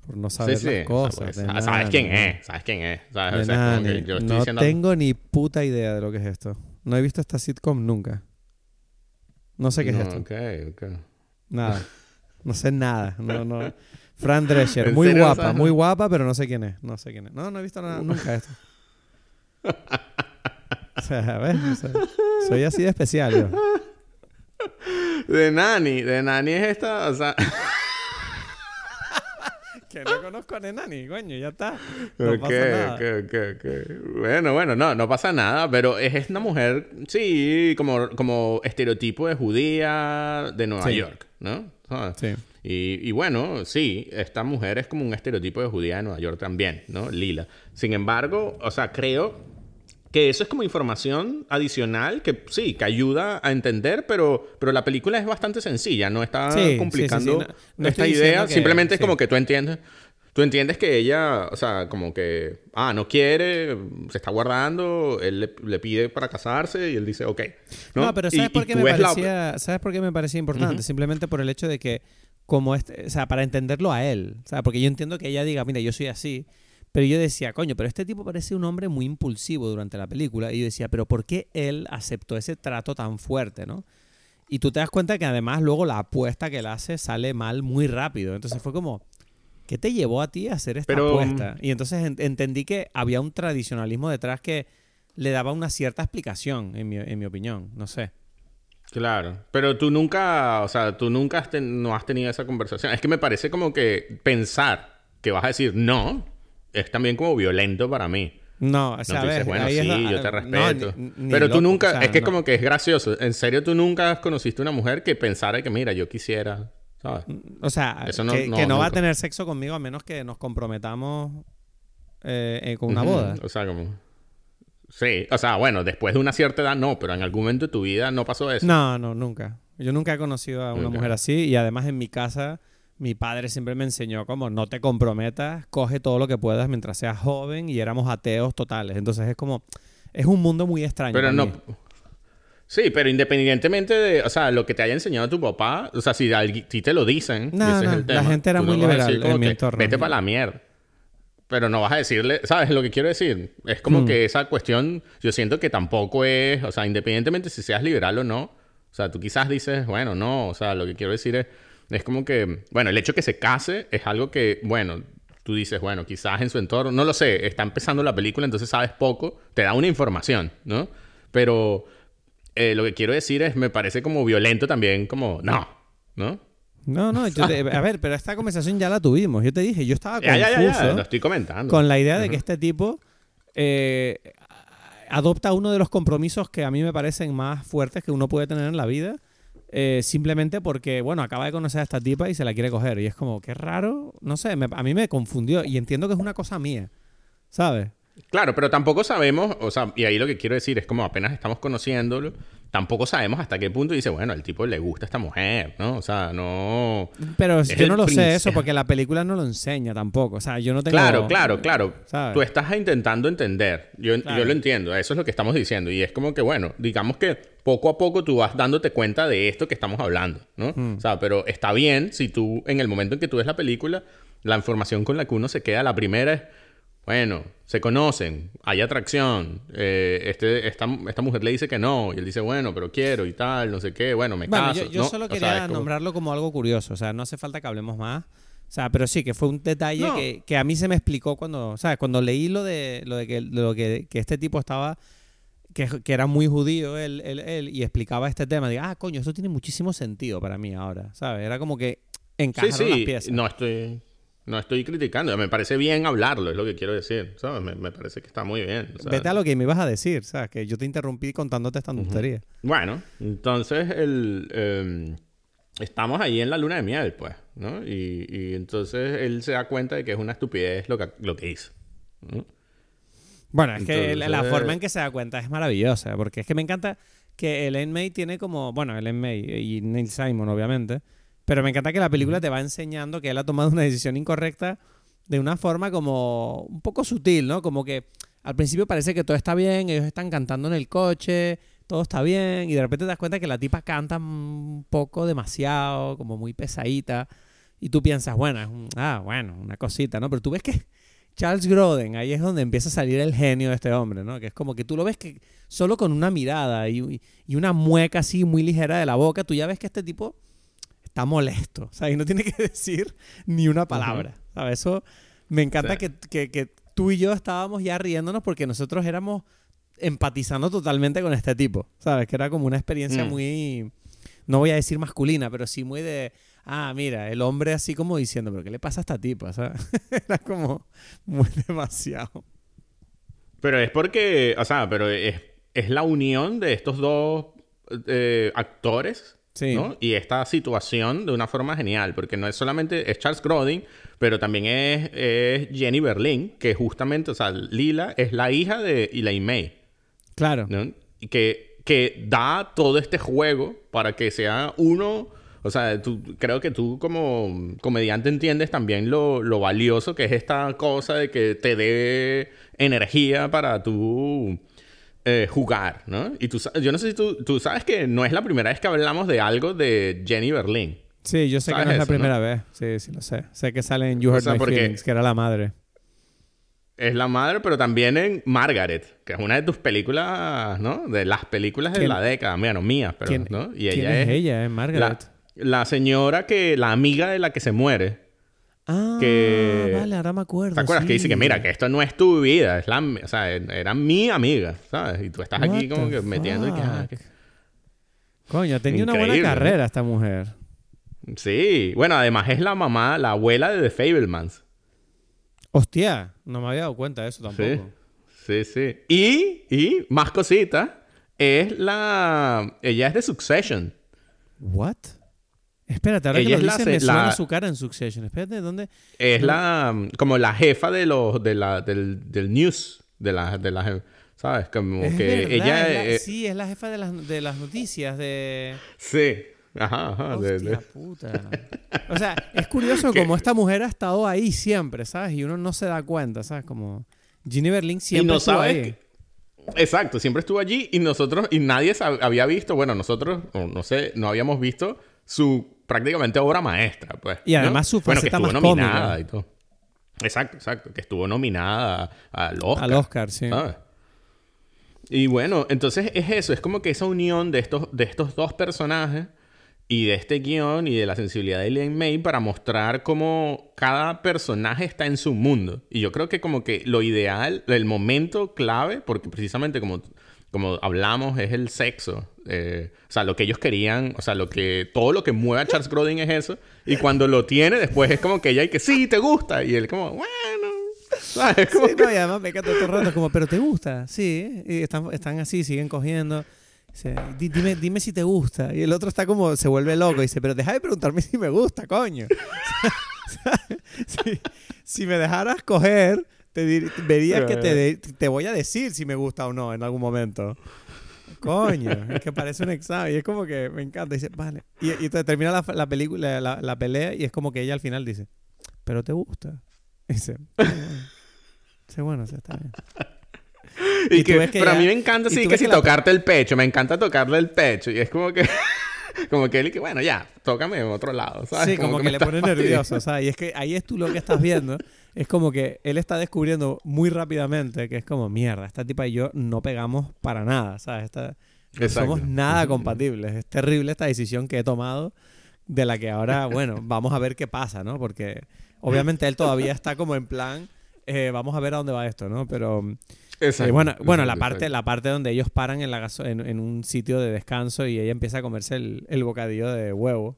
por no Sí, saber sí. las o sea, cosas. pues, de sabes quién es, sabes quién es. ¿sabes? de O sea, es yo estoy No diciendo... tengo ni puta idea de lo que es esto. No he visto esta sitcom nunca. No sé qué No, es esto. ok, ok. Nada. No sé nada. No, no. Fran Drescher, ¿En muy serio guapa, muy guapa, pero no sé quién es. No sé quién es. No, no he visto nada, nunca esto. O sea, ¿ves? O sea, soy así de especial yo. De Nani, de Nani es esta, o sea... Que no conozco a Nenani, coño, ya está. No ok, pasa nada. ok, ok, ok. Bueno, bueno, no, no pasa nada, pero es una mujer, sí, como, como estereotipo de judía de Nueva Sí. York, ¿no? ¿Sabes? Sí. Y, y bueno, sí, esta mujer es como un estereotipo de judía de Nueva York también, ¿no? Lila. Sin embargo, o sea, creo que eso es como información adicional que sí, que ayuda a entender, pero, pero la película es bastante sencilla, no está Sí, complicando sí, sí. No- no esta idea, que- simplemente es como que tú entiendes. Tú entiendes que ella, o sea, como que, ah, no quiere, se está guardando, él le, le pide para casarse y él dice, ok. No, No, pero ¿sabes y por qué me la- parecía, ¿sabes por qué me parecía importante? Simplemente por el hecho de que como este, o sea, para entenderlo a él, o sea, porque yo entiendo que ella diga, mira, yo soy así, pero yo decía, coño, pero este tipo parece un hombre muy impulsivo durante la película y yo decía, pero ¿por qué él aceptó ese trato tan fuerte, no? Y tú te das cuenta que además luego la apuesta que él hace sale mal muy rápido. Entonces fue como, ¿qué te llevó a ti a hacer esta Pero, apuesta? Y entonces en- entendí que había un tradicionalismo detrás que le daba una cierta explicación, en mi, en mi opinión. No sé. Claro, pero tú nunca, o sea, tú nunca has no has tenido esa conversación. Es que me parece como que pensar que vas a decir no es también como violento para mí. No, o No, sea, tú ves, dices, bueno, sí, la- yo te no, respeto. ni- ni pero tú loco, nunca, o sea, es que no. como que es gracioso. En serio, tú nunca conociste una mujer que pensara que, mira, yo quisiera, ¿sabes? O sea, Eso no- que, no, que no va a tener sexo conmigo a menos que nos comprometamos eh, eh, con una boda. O sea, como... Sí, o sea, bueno, después de una cierta edad no, pero en algún momento de tu vida no pasó eso. No, no, nunca. Yo nunca he conocido a una mujer así y además en mi casa mi padre siempre me enseñó como no te comprometas, coge todo lo que puedas mientras seas joven y éramos ateos totales. Entonces es como, es un mundo muy extraño. Pero no. mí. Sí, pero independientemente de, o sea, lo que te haya enseñado tu papá, o sea, si ti te lo dicen, No, ese es la gente era muy no liberal en mi entorno. Vete para la mierda. Pero no vas a decirle, ¿sabes lo que quiero decir? Es como Hmm. que esa cuestión, yo siento que tampoco es, o sea, independientemente si seas liberal o no, o sea, tú quizás dices, bueno, no, o sea, lo que quiero decir es, es como que, bueno, el hecho que se case es algo que, bueno, tú dices, bueno, quizás en su entorno, no lo sé, está empezando la película, entonces sabes poco, te da una información, ¿no? Pero eh, lo que quiero decir es, me parece como violento también, como, no, ¿no? No, no, yo te- a ver, pero esta conversación ya la tuvimos. Yo te dije, yo estaba confuso ya, ya, ya, lo estoy comentando. con la idea de que este tipo eh, adopta uno de los compromisos que a mí me parecen más fuertes que uno puede tener en la vida. Eh, simplemente porque, bueno, acaba de conocer a esta tipa y se la quiere coger. Y es como, qué raro, no sé, me- a mí me confundió y entiendo que es una cosa mía, ¿sabes? Claro, pero tampoco sabemos, o sea, y ahí lo que quiero decir es como apenas estamos conociéndolo, tampoco sabemos hasta qué punto dice, bueno, al tipo le gusta esta mujer, ¿no? O sea, no... Pero yo no lo sé príncipe. eso porque la película no lo enseña tampoco. O sea, yo no tengo... Claro, claro, claro. ¿sabes? Tú estás intentando entender. Yo, Claro. yo lo entiendo. Eso es lo que estamos diciendo. Y es como que, bueno, digamos que poco a poco tú vas dándote cuenta de esto que estamos hablando, ¿no? Hmm. O sea, pero está bien si tú, en el momento en que tú ves la película, la información con la que uno se queda, la primera es, bueno, se conocen, hay atracción, eh, este, esta, esta mujer le dice que no, y él dice, bueno, pero quiero y tal, no sé qué, bueno, me Bueno, caso. yo, yo ¿no? solo O sea, quería como- nombrarlo como algo curioso. O sea, no hace falta que hablemos más. O sea, pero sí, que fue un detalle No. que, que a mí se me explicó cuando, ¿sabes? Cuando leí lo de lo de que, lo que, que este tipo estaba, que, que era muy judío él, él, él, y explicaba este tema. Digo, ah, coño, esto tiene muchísimo sentido para mí ahora, ¿sabes? Era como que Sí, encajaron las sí, piezas. no estoy, no estoy criticando. Me parece bien hablarlo, es lo que quiero decir. ¿sabes? Me, me parece que está muy bien. Vete a lo que me ibas a decir, ¿sabes? Que yo te interrumpí contándote esta tontería. Bueno, entonces el, eh, estamos ahí en la luna de miel, pues, ¿no? Y, y entonces él se da cuenta de que es una estupidez lo que, lo que hizo. ¿no? Bueno, es que la- forma en que se da cuenta es maravillosa, porque es que me encanta que Ellen May tiene como, bueno, Ellen May y Neil Simon, obviamente, pero me encanta que la película te va enseñando que él ha tomado una decisión incorrecta de una forma como un poco sutil, ¿no? Como que al principio parece que todo está bien, ellos están cantando en el coche, todo está bien, y de repente te das cuenta que la tipa canta un poco demasiado, como muy pesadita, y tú piensas, bueno, es un, ah, bueno, una cosita, ¿no? Pero tú ves que Charles Grodin, ahí es donde empieza a salir el genio de este hombre, ¿no? Que es como que tú lo ves que solo con una mirada y, y una mueca así muy ligera de la boca, tú ya ves que este tipo está molesto, o sea, y no tiene que decir ni una palabra, ¿sabes? Eso me encanta Sí. que, que- que tú y yo estábamos ya riéndonos porque nosotros éramos empatizando totalmente con este tipo, ¿sabes? Que era como una experiencia Mm. muy, no voy a decir masculina, pero sí muy de, ah, mira, el hombre así como diciendo, pero ¿qué le pasa a esta tipa? ¿sabes? era como muy demasiado. Pero es porque, o sea, pero es, es la unión de estos dos eh, actores, Sí. ¿no? Y esta situación de una forma genial, porque no es solamente, es Charles Grodin, pero también es, es Jenny Berlin, que justamente, o sea, Lila es la hija de Elaine May. Claro. ¿no? Y que, que da todo este juego para que sea uno. O sea, tú, creo que tú como comediante entiendes también lo, lo valioso que es esta cosa de que te dé energía para tú eh, jugar, ¿no? Y tú, yo no sé si tú, tú sabes que no es la primera vez que hablamos de algo de Jenny Berlin. Sí, yo sé que ¿Sabes no es la eso, no? primera vez. Sí, sí lo sé. Sé que sale en You O sea, My Feelings, que era la madre. Es la madre, pero también en Margaret, que es una de tus películas, ¿no? De las películas de ¿Quién- la década, mía, no mías, pero, ¿Quién, ¿no? Y quién ella es, es, ella? Es Margaret. La, la señora que, la amiga de la que se muere. Ah, que- vale, ahora me acuerdo. ¿Te acuerdas? Que dice que mira, que esto no es tu vida, es la, o sea, era mi amiga, ¿sabes? Y tú estás aquí como que metiendo y que, ah, que- Coño, tenía una buena carrera esta mujer. Sí, bueno, además es la mamá, la abuela de The Fablemans. Hostia, no me había dado cuenta de eso tampoco. Sí, sí, sí. Y, y, más cositas, es la... Ella es de Succession. What? Espérate, ahora Ella que es lo la dices se- me suena la- su cara en Succession. Espérate, ¿dónde? Es la... como la jefa de los... de la, del, del news. De la... De la ¿Sabes? Como Es que verdad, ella... es la- eh, sí, es la jefa de las, de las noticias de... sí. Ajá, ajá. de- Hostia de- puta. O sea, es curioso como esta mujer ha estado ahí siempre, ¿sabes? Y uno no se da cuenta, ¿sabes? Como Ginny Berlin siempre y no estuvo sabes ahí. que- Exacto, siempre estuvo allí y nosotros, y nadie había visto, bueno, nosotros, no sé, no habíamos visto su prácticamente obra maestra, pues. Y además ¿no? su Bueno, que faceta estuvo más nominada cómica. y todo. Exacto, exacto, que estuvo nominada al Oscar. Al Oscar, sí. ¿sabes? Y bueno, entonces es eso, es como que esa unión de estos, de estos dos personajes y de este guion y de la sensibilidad de Elaine May para mostrar cómo cada personaje está en su mundo. Y yo creo que como que lo ideal, el momento clave, porque precisamente como como hablamos, es el sexo. Eh, o sea, lo que ellos querían, o sea, lo que, todo lo que mueve a Charles Grodin es eso. Y cuando lo tiene, después es como que ella hay que, sí, te gusta. Y él como, bueno. ¿sabes? Como Sí, que- no, y además me todo el rato como, pero te gusta, sí, y están, están así, siguen cogiendo. Dice, "Di- dime, dime si te gusta. Y el otro está como, se vuelve loco y dice, pero deja de preguntarme si me gusta, coño. si, si me dejaras coger, te dir- verías que te, te voy a decir si me gusta o no en algún momento. Coño, es que parece un examen. Y es como que me encanta. Dice, vale. Y, y termina la, la película, la, la pelea, y es como que ella al final dice, pero te gusta. Y dice, "Bueno". Dice, bueno, sí, está bien. Y Y tú que- ves que pero a mí me encanta, y sí, que si la- tocarte el pecho. Me encanta tocarle el pecho. Y es como que... como que él y que, bueno, ya, tócame en otro lado, ¿sabes? Sí, como, que, le pone nervioso, sea, y es que ahí es tú lo que estás viendo, es como que él está descubriendo muy rápidamente que es como, mierda, esta tipa y yo no pegamos para nada, ¿sabes? Esta- no somos nada compatibles, es terrible esta decisión que he tomado, de la que ahora, bueno, vamos a ver qué pasa, ¿no? Porque obviamente él todavía está como en plan, eh, vamos a ver a dónde va esto, ¿no? Pero... Eh, bueno, bueno la parte, la parte donde ellos paran en, la gaso- en, en un sitio de descanso y ella empieza a comerse el, el bocadillo de huevo.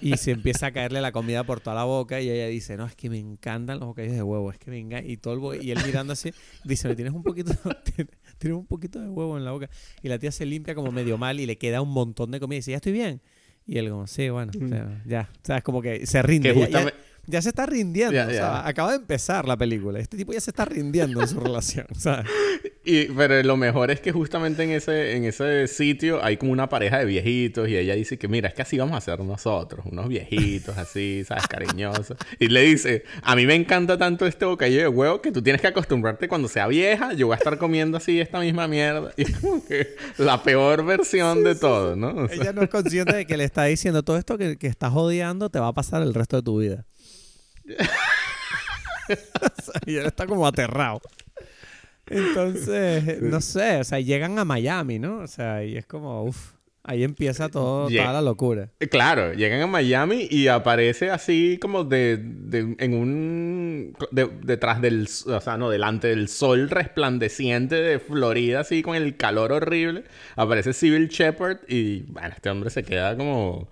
Y se empieza a caerle la comida por toda la boca y ella dice, no, es que me encantan los bocadillos de huevo, es que me encantan. Y, todo el bo- y él mirando así, dice, "¿Me tienes un poquito, tienes un poquito de huevo en la boca. Y la tía se limpia como medio mal y le queda un montón de comida y dice, ya estoy bien. Y él como, sí, bueno, o sea, ya. O sea, es como que se rinde. Que Ya- ya- se está rindiendo. O sea, acaba de empezar la película. Este tipo ya se está rindiendo en su relación. ¿sabes? Y, pero lo mejor es que justamente en ese, en ese sitio hay como una pareja de viejitos y ella dice que mira, es que así vamos a ser nosotros, unos viejitos así, ¿sabes? Cariñosos. Y le dice, a mí me encanta tanto este bocadillo de huevo que tú tienes que acostumbrarte cuando sea vieja, yo voy a estar comiendo así esta misma mierda. Y es como que la peor versión de todo, ¿no? O sea, Ella no es consciente de que le está diciendo todo esto que, que estás odiando te va a pasar el resto de tu vida. Y él está como aterrado. Entonces, no sé, o sea, llegan a Miami, ¿no? O sea, y es como, uff, ahí empieza todo, toda la locura. Eh, Claro, llegan a Miami y aparece así como de, de- en un de- detrás del, o sea, no, delante del sol resplandeciente de Florida, así con el calor horrible, aparece Civil Shepard y bueno, este hombre se queda como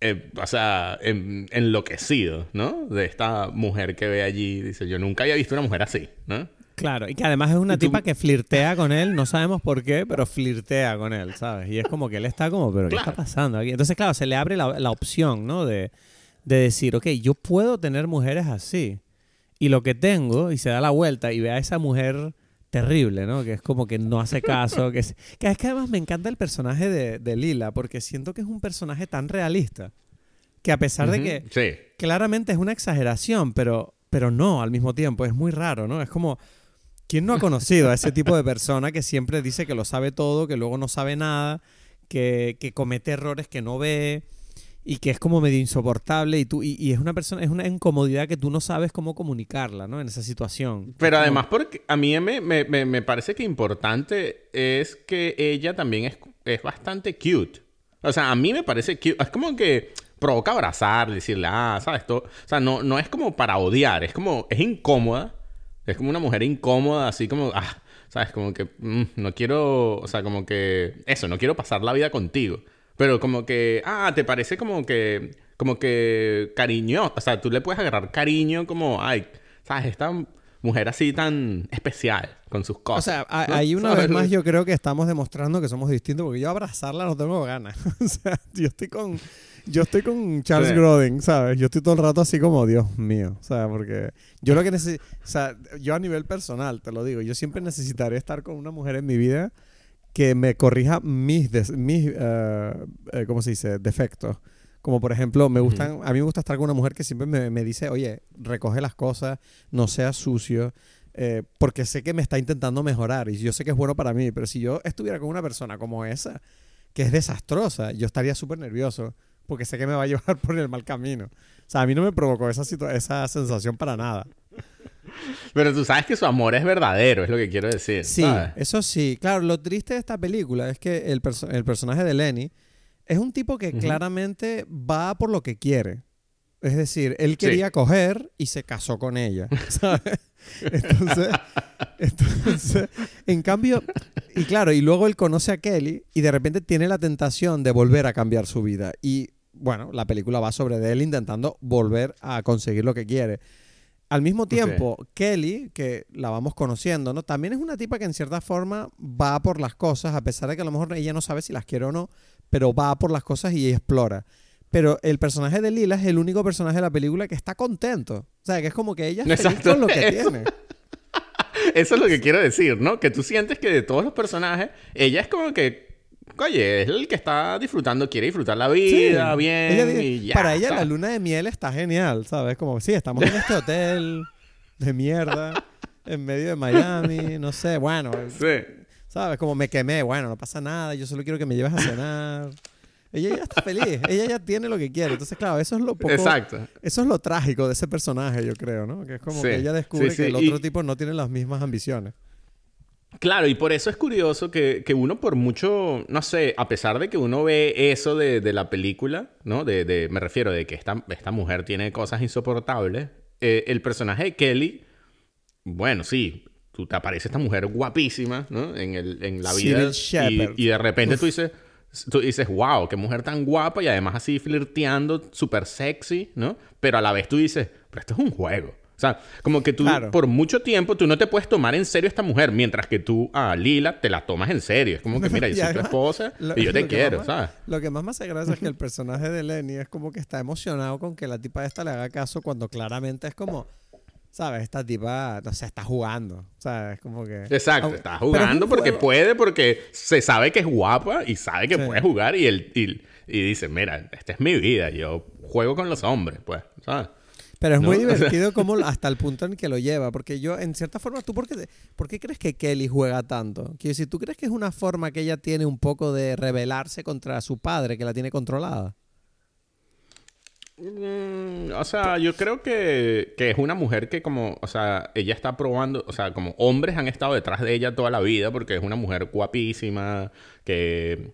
eh, o sea, en- enloquecido, ¿no? De esta mujer que ve allí, dice, yo nunca había visto una mujer así, ¿no? Claro, y que además es una tipa que flirtea con él, no sabemos por qué, pero flirtea con él, ¿sabes? Y es como que él está como, pero ¿qué está pasando aquí? Entonces, claro, se le abre la, la opción, ¿no? De, de decir, ok, yo puedo tener mujeres así. Y lo que tengo, y se da la vuelta y ve a esa mujer terrible, ¿no? Que es como que no hace caso. que, es, que es que además me encanta el personaje de, de Lila, porque siento que es un personaje tan realista. Que a pesar de que Sí. claramente es una exageración, pero, pero no al mismo tiempo. Es muy raro, ¿no? Es como, ¿quién no ha conocido a ese tipo de persona que siempre dice que lo sabe todo, que luego no sabe nada, que, que comete errores que no ve y que es como medio insoportable y, tú, y, y es una persona, es una incomodidad que tú no sabes cómo comunicarla, ¿no? En esa situación. Pero además, porque a mí me, me, me, me parece que importante es que ella también es, es bastante cute. O sea, a mí me parece cute. Es como que provoca abrazar, decirle, ah, ¿sabes? Todo. O sea, no, no es como para odiar, es como, es incómoda. Es como una mujer incómoda, así como, ah, ¿sabes? Como que mm, no quiero, o sea, como que, eso, no quiero pasar la vida contigo. Pero como que, ah, te parece como que, como que cariño, o sea, tú le puedes agarrar cariño como, ay, ¿sabes? Esta mujer así tan especial con sus O cosas. sea, a- ¿no? ahí una ¿Sabes? vez más yo creo que estamos demostrando que somos distintos porque yo abrazarla no tengo ganas. o sea, yo estoy con yo estoy con Charles Sí. Grodin, ¿sabes? Yo estoy todo el rato así como, Dios mío, o sea, porque yo lo que necesito, o sea, yo a nivel personal, te lo digo, yo siempre necesitaré estar con una mujer en mi vida que me corrija mis, des- mis eh, eh, ¿cómo se dice? Defectos. Como por ejemplo, me gustan, a mí me gusta estar con una mujer que siempre me, me dice, oye, recoge las cosas, no seas sucio, eh, porque sé que me está intentando mejorar y yo sé que es bueno para mí, pero si yo estuviera con una persona como esa, que es desastrosa, yo estaría súper nervioso, porque sé que me va a llevar por el mal camino. O sea, a mí no me provocó esa, esa sensación para nada. Pero tú sabes que su amor es verdadero, es lo que quiero decir. Sí, ¿sabes? eso sí. Claro, lo triste de esta película es que el, perso- el personaje de Lenny es un tipo que claramente va por lo que quiere. Es decir, él quería coger y se casó con ella, ¿sabes? Entonces, entonces, en cambio, y claro, y luego él conoce a Kelly y de repente tiene la tentación de volver a cambiar su vida. Y bueno, la película va sobre de él intentando volver a conseguir lo que quiere. Al mismo tiempo, Kelly, que la vamos conociendo, ¿no? También es una tipa que en cierta forma va por las cosas, a pesar de que a lo mejor ella no sabe si las quiere o no, pero va por las cosas y explora. Pero el personaje de Lila es el único personaje de la película que está contento. O sea, que es como que ella es feliz con lo que tiene. Eso es lo que quiero decir, ¿no? Que tú sientes que de todos los personajes, ella es como que Oye, es el que está disfrutando, quiere disfrutar la vida, bien. y ya, para ella la luna de miel está genial, ¿sabes? Como, sí, estamos en este hotel de mierda, en medio de Miami, no sé, bueno. Sí. ¿Sabes? Como me quemé, bueno, no pasa nada, yo solo quiero que me lleves a cenar. Ella ya está feliz, ella ya tiene lo que quiere. Entonces, claro, eso es lo poco... Exacto. Eso es lo trágico de ese personaje, yo creo, ¿no? Que es como que ella descubre que el otro tipo no tiene las mismas ambiciones. Claro, y por eso es curioso que, uno por mucho, no sé, a pesar de que uno ve eso de, la película, ¿no? De, me refiero de que esta, esta mujer tiene cosas insoportables, eh, el personaje de Kelly, bueno, sí, tú te aparece esta mujer guapísima, ¿no? En, el, en la vida. Y, y, de repente tú dices, tú dices, wow, qué mujer tan guapa y además así flirteando, súper sexy, ¿no? Pero a la vez tú dices, pero esto es un juego. O sea, como que tú por mucho tiempo tú no te puedes tomar en serio a esta mujer, mientras que tú a Lila te la tomas en serio. Es como que, mira, yo soy tu esposa y yo te quiero, ¿sabes? Lo que más me hace gracia es que el personaje de Lenny es como que está emocionado con que la tipa esta le haga caso cuando claramente es como... ¿Sabes? Esta tipa, no sé, está jugando. ¿Sabes? Como que. Exacto, está jugando porque puede, porque se sabe que es guapa y sabe que puede jugar y, él, y, y, dice: Mira, esta es mi vida, yo juego con los hombres, pues, ¿sabes? Pero es muy divertido como hasta el punto en que lo lleva. Porque yo, en cierta forma, ¿tú por qué, por qué crees que Kelly juega tanto? Quiero decir, ¿tú crees que es una forma que ella tiene un poco de rebelarse contra su padre, que la tiene controlada? Mm, o sea, yo creo que, que, es una mujer que como, o sea, ella está probando, o sea, como hombres han estado detrás de ella toda la vida porque es una mujer guapísima, que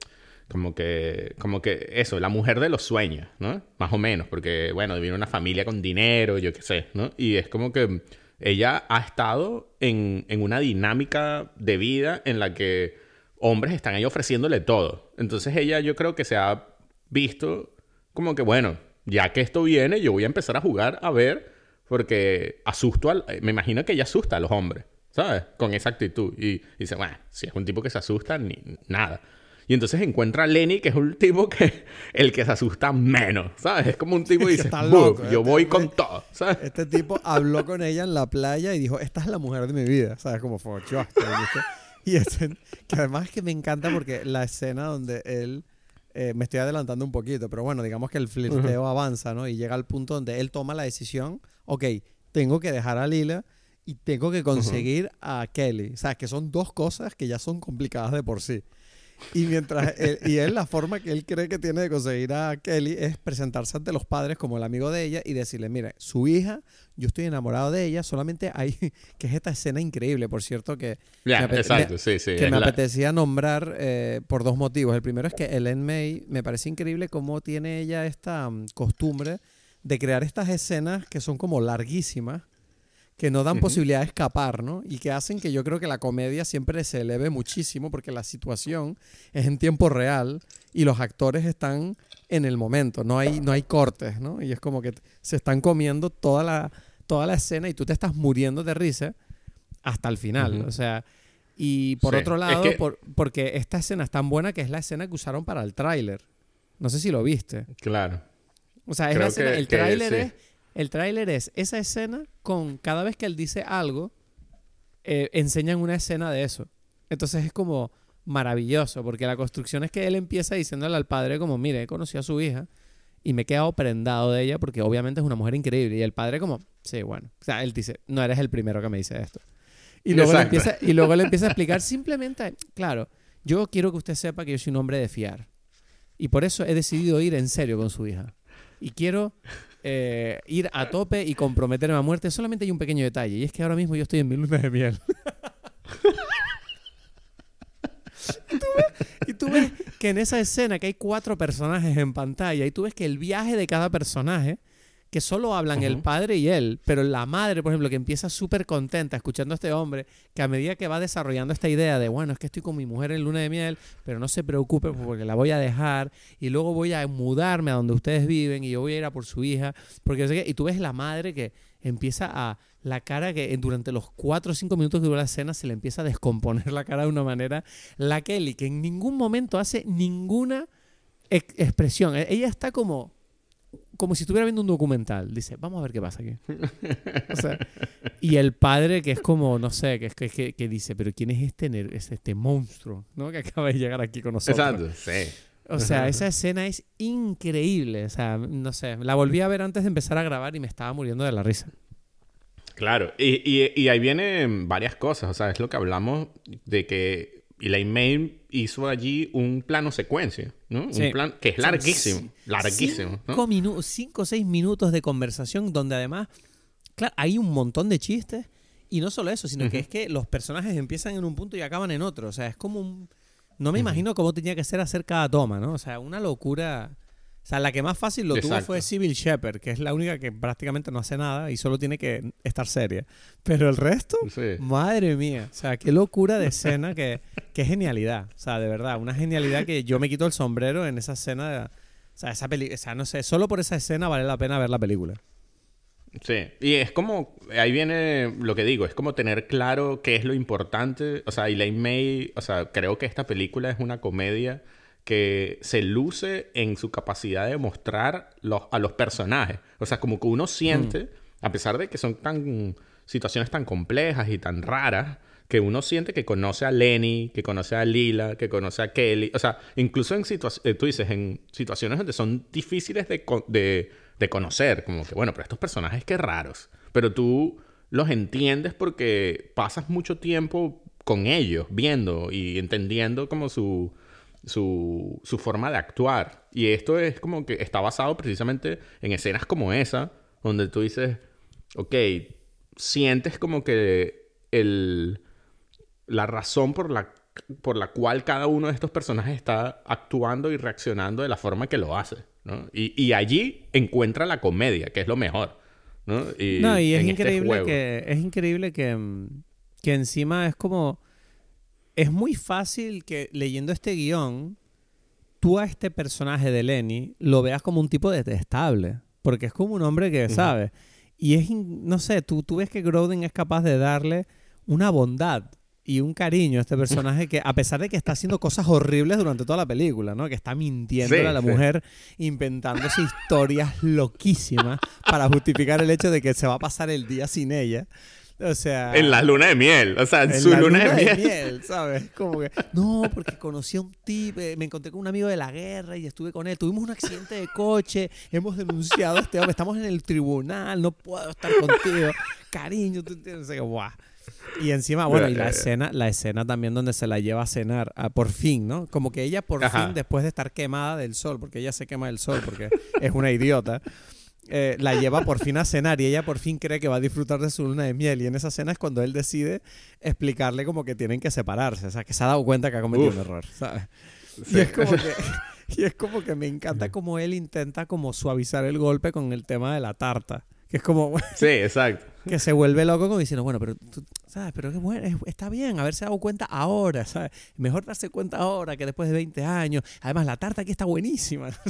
como que, como que eso, la mujer de los sueños, ¿no? Más o menos, porque, bueno, viene una familia con dinero, yo qué sé, ¿no? Y es como que ella ha estado en, en una dinámica de vida en la que hombres están ahí ofreciéndole todo. Entonces ella yo creo que se ha visto como que, bueno, ya que esto viene, yo voy a empezar a jugar a ver, porque asusto al... Me imagino que ella asusta a los hombres, ¿sabes? Con esa actitud. Y, y dice, bueno, si es un tipo que se asusta, ni nada. Y entonces encuentra a Lenny, que es un tipo que el que se asusta menos, ¿sabes? Es como un tipo que dice, loco, yo este voy con todo, ¿sabes? Este tipo habló con ella en la playa y dijo, esta es la mujer de mi vida, ¿sabes? Como fue, Y ese, que además es que me encanta porque la escena donde él, eh, me estoy adelantando un poquito, pero bueno, digamos que el flirteo avanza, ¿no? Y llega al punto donde él toma la decisión, ok, tengo que dejar a Lila y tengo que conseguir a Kelly. O sea, que son dos cosas que ya son complicadas de por sí. Y mientras él, y él, la forma que él cree que tiene de conseguir a Kelly es presentarse ante los padres como el amigo de ella y decirle, mire, su hija, yo estoy enamorado de ella, solamente hay, que es esta escena increíble, por cierto, que, me, exacto, sí, sí, que me apetecía nombrar eh, por dos motivos. El primero es que Ellen May me parece increíble cómo tiene ella esta mm, costumbre de crear estas escenas que son como larguísimas que no dan posibilidad de escapar, ¿no? Y que hacen que yo creo que la comedia siempre se eleve muchísimo porque la situación es en tiempo real y los actores están en el momento, no hay, no hay cortes, ¿no? Y es como que se están comiendo toda la, toda la escena y tú te estás muriendo de risa hasta el final, o sea... Y por otro lado, porque esta escena es tan buena que es la escena que usaron para el tráiler. No sé si lo viste. Claro. O sea, es la escena, el tráiler es el tráiler es esa escena con cada vez que él dice algo, eh, enseñan una escena de eso. Entonces es como maravilloso, porque la construcción es que él empieza diciéndole al padre como, mire, he conocido a su hija y me he quedado prendado de ella porque obviamente es una mujer increíble. Y el padre como, sí, bueno. O sea, él dice, no eres el primero que me dice esto. Y luego, le empieza, y luego le empieza a explicar simplemente, claro, yo quiero que usted sepa que yo soy un hombre de fiar. Y por eso he decidido ir en serio con su hija. Y quiero eh, ir a tope y comprometerme a muerte, solamente hay un pequeño detalle. Y es que ahora mismo yo estoy en mi luna de miel. y, tú ves, que en esa escena que hay cuatro personajes en pantalla y tú ves que el viaje de cada personaje que solo hablan el padre y él, pero la madre, por ejemplo, que empieza súper contenta escuchando a este hombre, que a medida que va desarrollando esta idea de, bueno, es que estoy con mi mujer en luna de miel, pero no se preocupe porque la voy a dejar y luego voy a mudarme a donde ustedes viven y yo voy a ir a por su hija, porque sé y tú ves la madre que empieza a la cara que durante los 4 o 5 minutos que dura la escena se le empieza a descomponer la cara de una manera la Kelly que en ningún momento hace ninguna expresión. E-, ella está como como si estuviera viendo un documental dice vamos a ver qué pasa aquí y el padre que es como no sé que, que, que, dice pero quién es este es este monstruo ¿no? que acaba de llegar aquí con nosotros exacto sí o sea, esa escena es increíble. O sea, no sé, la volví a ver antes de empezar a grabar y me estaba muriendo de la risa. Claro, y, y, ahí vienen varias cosas, o sea, es lo que hablamos de que Elaine May hizo allí un plano secuencia, ¿no? Un plan que es larguísimo, larguísimo. Cinco, o seis minutos de conversación donde además, claro, hay un montón de chistes y no solo eso, sino que es que los personajes empiezan en un punto y acaban en otro, o sea, es como un... No me imagino cómo tenía que ser hacer cada toma, ¿no? O sea, una locura o sea, la que más fácil lo tuvo fue Civil Shepherd, que es la única que prácticamente no hace nada y solo tiene que estar seria. Pero el resto, madre mía. O sea, qué locura de escena, que, qué genialidad. O sea, de verdad, una genialidad que yo me quito el sombrero en esa escena. De, o sea, esa película, o sea, no sé, solo por esa escena vale la pena ver la película. Sí, y es como, ahí viene lo que digo, es como tener claro qué es lo importante. O sea, Elaine May, o sea, creo que esta película es una comedia que se luce en su capacidad de mostrar los, a los personajes. O sea, como que uno siente, a pesar de que son tan situaciones tan complejas y tan raras, que uno siente que conoce a Lenny, que conoce a Lila, que conoce a Kelly. O sea, incluso en situaciones, eh, tú dices, en situaciones donde son difíciles de, de, de, conocer, como que, bueno, pero estos personajes qué raros. Pero tú los entiendes porque pasas mucho tiempo con ellos, viendo y entendiendo como su, su, su forma de actuar. Y esto es como que está basado precisamente en escenas como esa, donde tú dices, ok, sientes como que el, la razón por la, por la cual cada uno de estos personajes está actuando y reaccionando de la forma que lo hace. ¿no? Y, y allí encuentra la comedia, que es lo mejor. ¿no? Y, no, y es, este increíble que, es increíble que, que encima es como es muy fácil que leyendo este guion, tú a este personaje de Lenny lo veas como un tipo detestable. Porque es como un hombre que, sabe Y es, no sé, tú, tú ves que Groden es capaz de darle una bondad y un cariño a este personaje que, a pesar de que está haciendo cosas horribles durante toda la película, ¿no? Que está mintiendo a la mujer, inventándose historias loquísimas para justificar el hecho de que se va a pasar el día sin ella. O sea. En la luna de miel. O sea, en, su luna, de, miel. ¿sabes? Como que. No, porque conocí a un tipo. Eh, me encontré con un amigo de la guerra y estuve con él. Tuvimos un accidente de coche. Hemos denunciado a este hombre. Estamos en el tribunal. No puedo estar contigo. Cariño, tú entiendes. Y encima, bueno, y la escena, la escena también donde se la lleva a cenar, por fin, ¿no? Como que ella por fin, después de estar quemada del sol, porque ella se quema del sol porque es una idiota, eh, la lleva por fin a cenar y ella por fin cree que va a disfrutar de su luna de miel. Y en esa cena es cuando él decide explicarle como que tienen que separarse. O sea, que se ha dado cuenta que ha cometido un error, ¿sabes? Y, es como que, y es como que me encanta como él intenta como suavizar el golpe con el tema de la tarta. Que es como... Sí, exacto. Que se vuelve loco como diciendo, bueno, pero tú, ¿sabes? Pero bueno, está bien haberse dado cuenta ahora, ¿sabes? Mejor darse cuenta ahora que después de 20 años. Además, la tarta aquí está buenísima.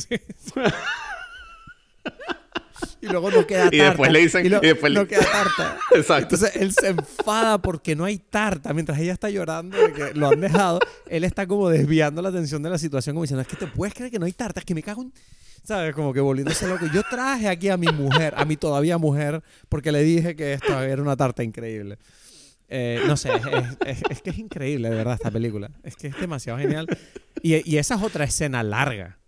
y luego no queda tarta. Y después le dicen... Y, después no queda tarta. Exacto. Entonces él se enfada porque no hay tarta. Mientras ella está llorando de que lo han dejado, él está como desviando la atención de la situación como diciendo, es que te puedes creer que no hay tarta, es que me cago en... ¿Sabes? Como que volviéndose loco. Yo traje aquí a mi mujer, a mi todavía mujer, porque le dije que esto era una tarta increíble. Eh, no sé, es, que es increíble, de verdad, esta película. Es que es demasiado genial. Y, y esa es otra escena larga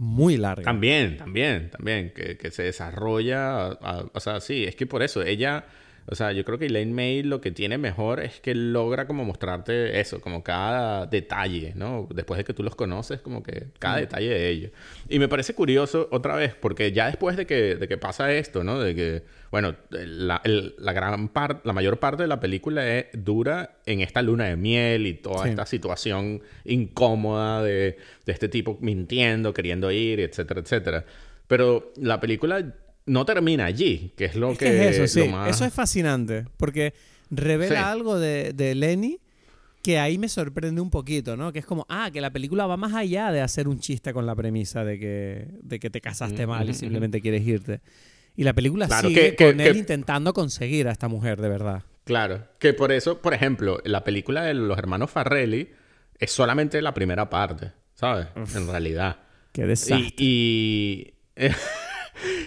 muy larga. También, también, también, que, que se desarrolla, o sea, sí, es que por eso ella o sea, yo creo que Elaine May lo que tiene mejor es que logra como mostrarte eso, como cada detalle, ¿no? Después de que tú los conoces, como que cada mm. detalle de ellos. Y me parece curioso otra vez, porque ya después de que, de que pasa esto, ¿no? De que, bueno, la, la gran parte, la mayor parte de la película es, dura en esta luna de miel y toda esta situación incómoda de, de este tipo mintiendo, queriendo ir, etcétera, etcétera. Pero la película no termina allí, que es lo Es que, que es eso, sí. más- Eso es fascinante. Porque revela Sí. algo de, de Lenny que ahí me sorprende un poquito, ¿no? Que es como, ah, que la película va más allá de hacer un chiste con la premisa de que, de que te casaste mal y Ujú, simplemente quieres irte. Y la película Claro, sigue que- que- con él que- intentando conseguir a esta mujer, de verdad. Claro, que por eso, por ejemplo, la película de los hermanos Farrelly es solamente la primera parte, ¿sabes? En realidad. Qué desastre. Y, y,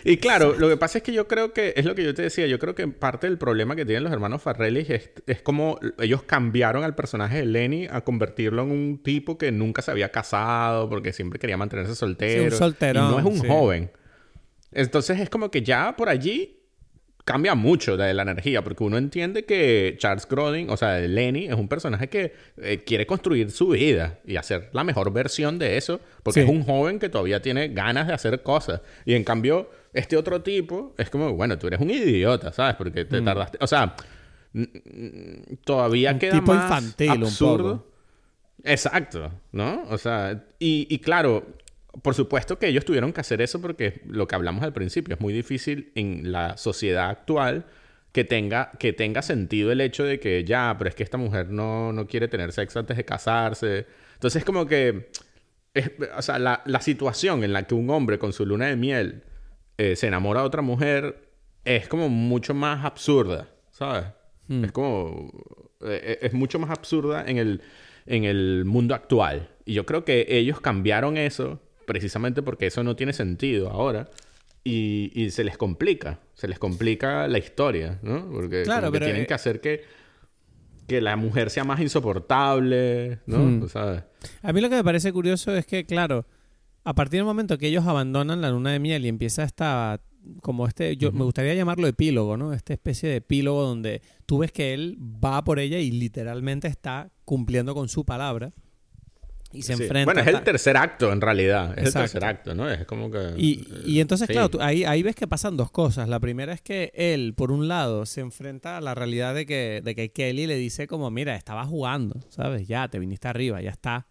y claro, lo que pasa es que yo creo que, es lo que yo te decía, yo creo que parte del problema que tienen los hermanos Farrelly es, es como ellos cambiaron al personaje de Lenny a convertirlo en un tipo que nunca se había casado porque siempre quería mantenerse soltero. Sí, un solterón, Y no es un sí. joven. Entonces es como que ya por allí cambia mucho de la energía, porque uno entiende que Charles Grodin, o sea, Lenny, es un personaje que eh, quiere construir su vida y hacer la mejor versión de eso, porque Sí. es un joven que todavía tiene ganas de hacer cosas. Y en cambio, este otro tipo es como, bueno, tú eres un idiota, ¿sabes? Porque te tardaste, o sea, todavía Mm. Un queda tipo más infantil un absurdo. poco. Exacto, ¿no? O sea, y, y claro, por supuesto que ellos tuvieron que hacer eso porque lo que hablamos al principio es muy difícil en la sociedad actual que tenga, que tenga sentido el hecho de que ya, pero es que esta mujer no, no quiere tener sexo antes de casarse. Entonces, como que, es- o sea, la, la situación en la que un hombre con su luna de miel eh, se enamora de otra mujer es como mucho más absurda, ¿sabes? Hmm. Es como, eh, es mucho más absurda en el, en el mundo actual. Y yo creo que ellos cambiaron eso precisamente porque eso no tiene sentido ahora. Y, y se les complica, se les complica la historia, ¿no? Porque Claro, pero, tienen eh, que hacer que, que la mujer sea más insoportable, ¿no? Hmm. ¿Sabes? A mí lo que me parece curioso es que, claro, a partir del momento que ellos abandonan la luna de miel y empieza esta, como este, yo me gustaría llamarlo epílogo, ¿no? Esta especie de epílogo donde tú ves que él va por ella y literalmente está cumpliendo con su palabra y se Sí. enfrenta. Bueno, es el tercer acto, en realidad. Es Exacto. el tercer acto, ¿no? Es como que... Y, y entonces, Sí. claro, tú- ahí, ahí ves que pasan dos cosas. La primera es que él, por un lado, se enfrenta a la realidad de que, de que Kelly le dice como, mira, estaba jugando, ¿sabes? Ya, te viniste arriba, ya está.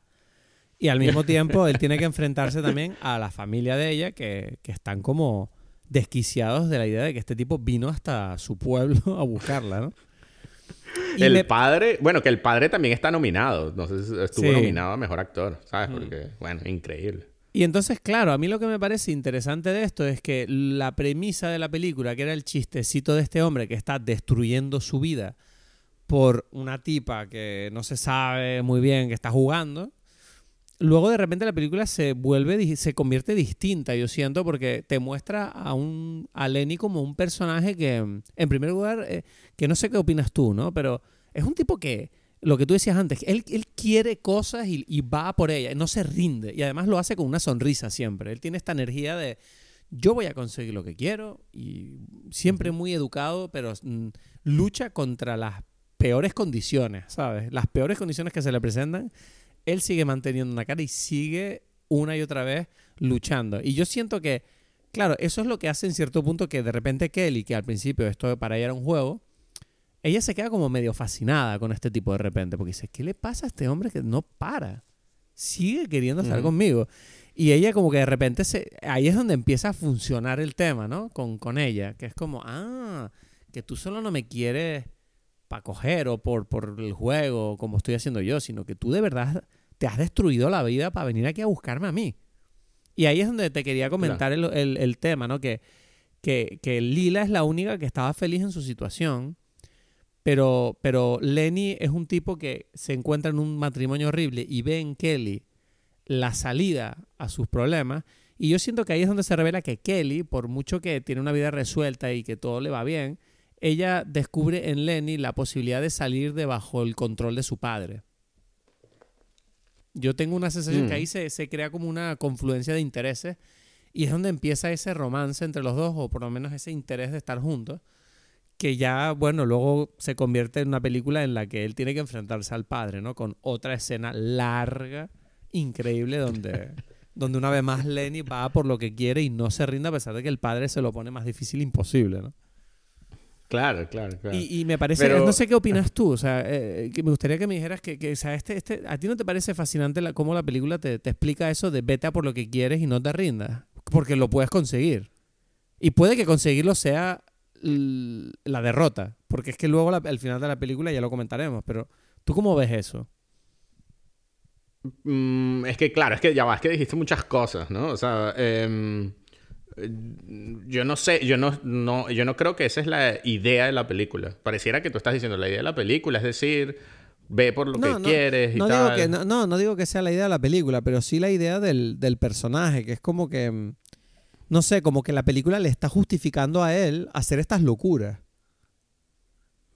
Y al mismo tiempo, él tiene que enfrentarse también a la familia de ella, que, que están como desquiciados de la idea de que este tipo vino hasta su pueblo a buscarla, ¿no? Y el padre, bueno, que el padre también está nominado. No sé si estuvo Sí. nominado a mejor actor, ¿sabes? Porque, bueno, increíble. Y entonces, claro, a mí lo que me parece interesante de esto es que la premisa de la película, que era el chistecito de este hombre que está destruyendo su vida por una tipa que no se sabe muy bien que está jugando, luego de repente la película se vuelve, se convierte distinta, yo siento, porque te muestra a un a Lenny como un personaje que, en primer lugar, eh, que no sé qué opinas tú, ¿no? Pero es un tipo que, lo que tú decías antes, él, él quiere cosas y, y va por ellas, no se rinde. Y además lo hace con una sonrisa siempre. Él tiene esta energía de, yo voy a conseguir lo que quiero y siempre muy educado, pero mm, lucha contra las peores condiciones, ¿sabes? Las peores condiciones que se le presentan, él sigue manteniendo una cara y sigue una y otra vez luchando. Y yo siento que, claro, eso es lo que hace en cierto punto que de repente Kelly, que al principio esto para ella era un juego, ella se queda como medio fascinada con este tipo de repente, porque dice, ¿qué le pasa a este hombre que no para? Sigue queriendo estar conmigo. Y ella como que de repente se... Ahí es donde empieza a funcionar el tema, ¿no? Con, con ella, que es como, ah, que tú solo no me quieres para coger o por, por el juego, como estoy haciendo yo, sino que tú de verdad te has destruido la vida para venir aquí a buscarme a mí. Y ahí es donde te quería comentar el, el- el tema, ¿no? Que, que, que Lila es la única que estaba feliz en su situación, pero, pero Lenny es un tipo que se encuentra en un matrimonio horrible y ve en Kelly la salida a sus problemas. Y yo siento que ahí es donde se revela que Kelly, por mucho que tiene una vida resuelta y que todo le va bien, ella descubre en Lenny la posibilidad de salir de bajo el control de su padre. Yo tengo una sensación Mm. que ahí se, se crea como una confluencia de intereses y es donde empieza ese romance entre los dos, o por lo menos ese interés de estar juntos, que ya, bueno, luego se convierte en una película en la que él tiene que enfrentarse al padre, ¿no? Con otra escena larga, increíble, donde, donde una vez más Lenny va por lo que quiere y no se rinde a pesar de que el padre se lo pone más difícil imposible, ¿no? Claro, claro, claro. Y, y me parece, Pero- no sé qué opinas tú, o sea, eh, que me gustaría que me dijeras que, que, o sea, este, este, ¿a ti no te parece fascinante la, cómo la película te, te explica eso de vete a por lo que quieres y no te rindas? Porque lo puedes conseguir. Y puede que conseguirlo sea la derrota. Porque es que luego al final de la película ya lo comentaremos. Pero, ¿tú cómo ves eso? Mm, es que, claro, es que ya va, es que dijiste muchas cosas, ¿no? O sea, em, yo no sé, yo no, no, yo no creo que esa es la idea de la película. Pareciera que tú estás diciendo la idea de la película, es decir, ve por lo que quieres y no tal. Digo que, no, no, digo que sea la idea de la película, pero sí la idea del, del personaje, que es como que, mm, no sé, como que la película le está justificando a él hacer estas locuras.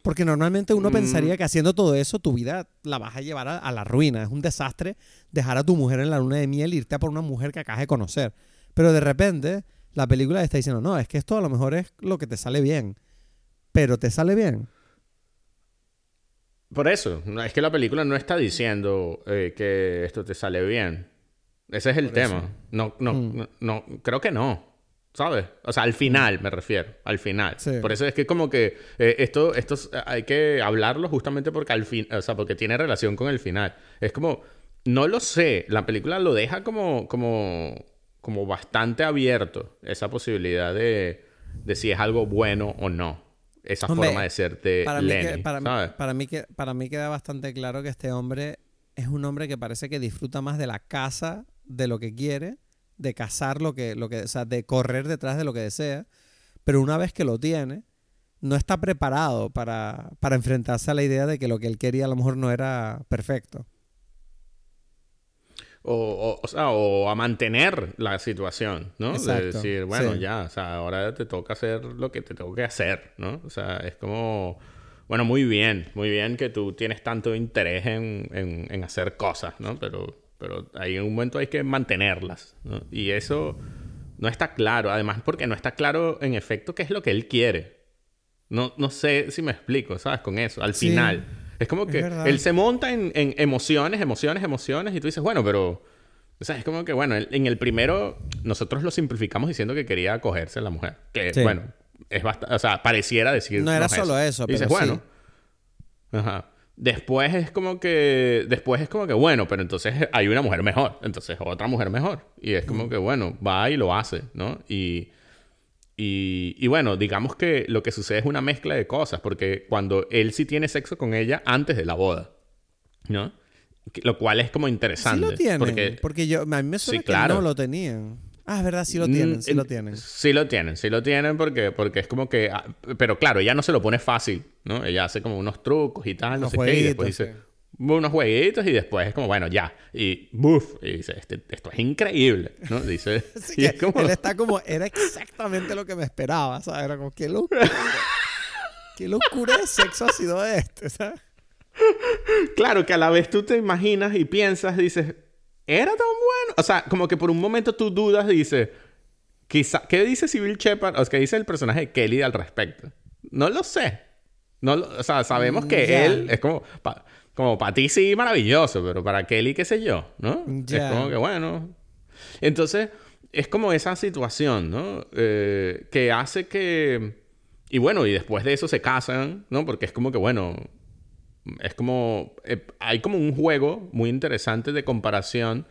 Porque normalmente uno mm. pensaría que haciendo todo eso tu vida la vas a llevar a, la ruina. Es un desastre dejar a tu mujer en la luna de miel e irte a por una mujer que acabas de conocer. Pero de repente la película está diciendo, no, es que esto a lo mejor es lo que te sale bien. Pero te sale bien. Por eso, es que la película no está diciendo eh, que esto te sale bien. Ese es el tema. No, no, mm. no, creo que no. ¿Sabes? O sea, al final me refiero, al final. Por eso es que como que eh, esto, esto hay que hablarlo justamente porque al fin, o sea, porque tiene relación con el final. Es como, no lo sé, la película lo deja como, como, como bastante abierto, esa posibilidad de, de si es algo bueno o no. Esa forma de ser de para Lenny, mí para, Mí, para, mí, queda bastante claro que este hombre es un hombre que parece que disfruta más de la casa de lo que quiere de cazar lo que, lo que, o sea, de correr detrás de lo que desea, pero una vez que lo tiene, no está preparado para, para enfrentarse a la idea de que lo que él quería a lo mejor no era perfecto. O, o, sea, o a mantener la situación, ¿no? de decir, bueno, ya, o sea, ahora te toca hacer lo que te tengo que hacer, ¿no? O sea, es como, bueno, muy bien, muy bien que tú tienes tanto interés en, en, en hacer cosas, ¿no? Pero pero hay un momento hay que mantenerlas. ¿no? Y eso no está claro. Además, porque no está claro en efecto qué es lo que él quiere. No, no sé si me explico, ¿sabes? Con eso, al final. Es como que él se monta en, en, emociones, emociones, emociones, y tú dices, bueno, pero. O sea, es como que, bueno, en el primero nosotros lo simplificamos diciendo que quería acogerse a la mujer. Que, bueno, es bastante. O sea, pareciera decir. No era solo eso, pero. dices, bueno. Ajá. Después es como que. Después es como que, bueno, pero entonces hay una mujer mejor. Entonces otra mujer mejor. Y es como que, bueno, va y lo hace, ¿no? Y. Y, bueno, digamos que lo que sucede es una mezcla de cosas, porque cuando él sí tiene sexo con ella antes de la boda, ¿no? Lo cual es como interesante. Sí lo tienen, porque, porque yo, a mí me suena que no lo tenían. Ah, es verdad, sí lo tienen, sí lo mm, tienen. Sí lo tienen, sí lo tienen porque, porque es como que... Ah, pero claro, ella no se lo pone fácil, ¿no? Ella hace como unos trucos y tal, no sé qué, y después dice... Unos jueguitos y después es como, bueno, ya. Y ¡buf! Y dice, este, esto es increíble, ¿no? Dice... y es como... Él está como, era exactamente lo que me esperaba, ¿sabes? Era como, qué locura. qué locura de sexo ha sido este, ¿sabes? Claro, que a la vez tú te imaginas y piensas, dices, era tan bueno. O sea, como que por un momento tú dudas y dices, quizá, ¿qué dice Civil Shepard? O qué dice el personaje de Kelly al respecto. No lo sé. No o sea, sabemos que él es como, como para ti sí maravilloso, pero para Kelly qué sé yo, ¿no? Es como que bueno. Entonces, es como esa situación, ¿no? Eh, que hace que... Y bueno, y después de eso se casan, ¿no? Porque es como que, bueno, es como, eh, hay como un juego muy interesante de comparación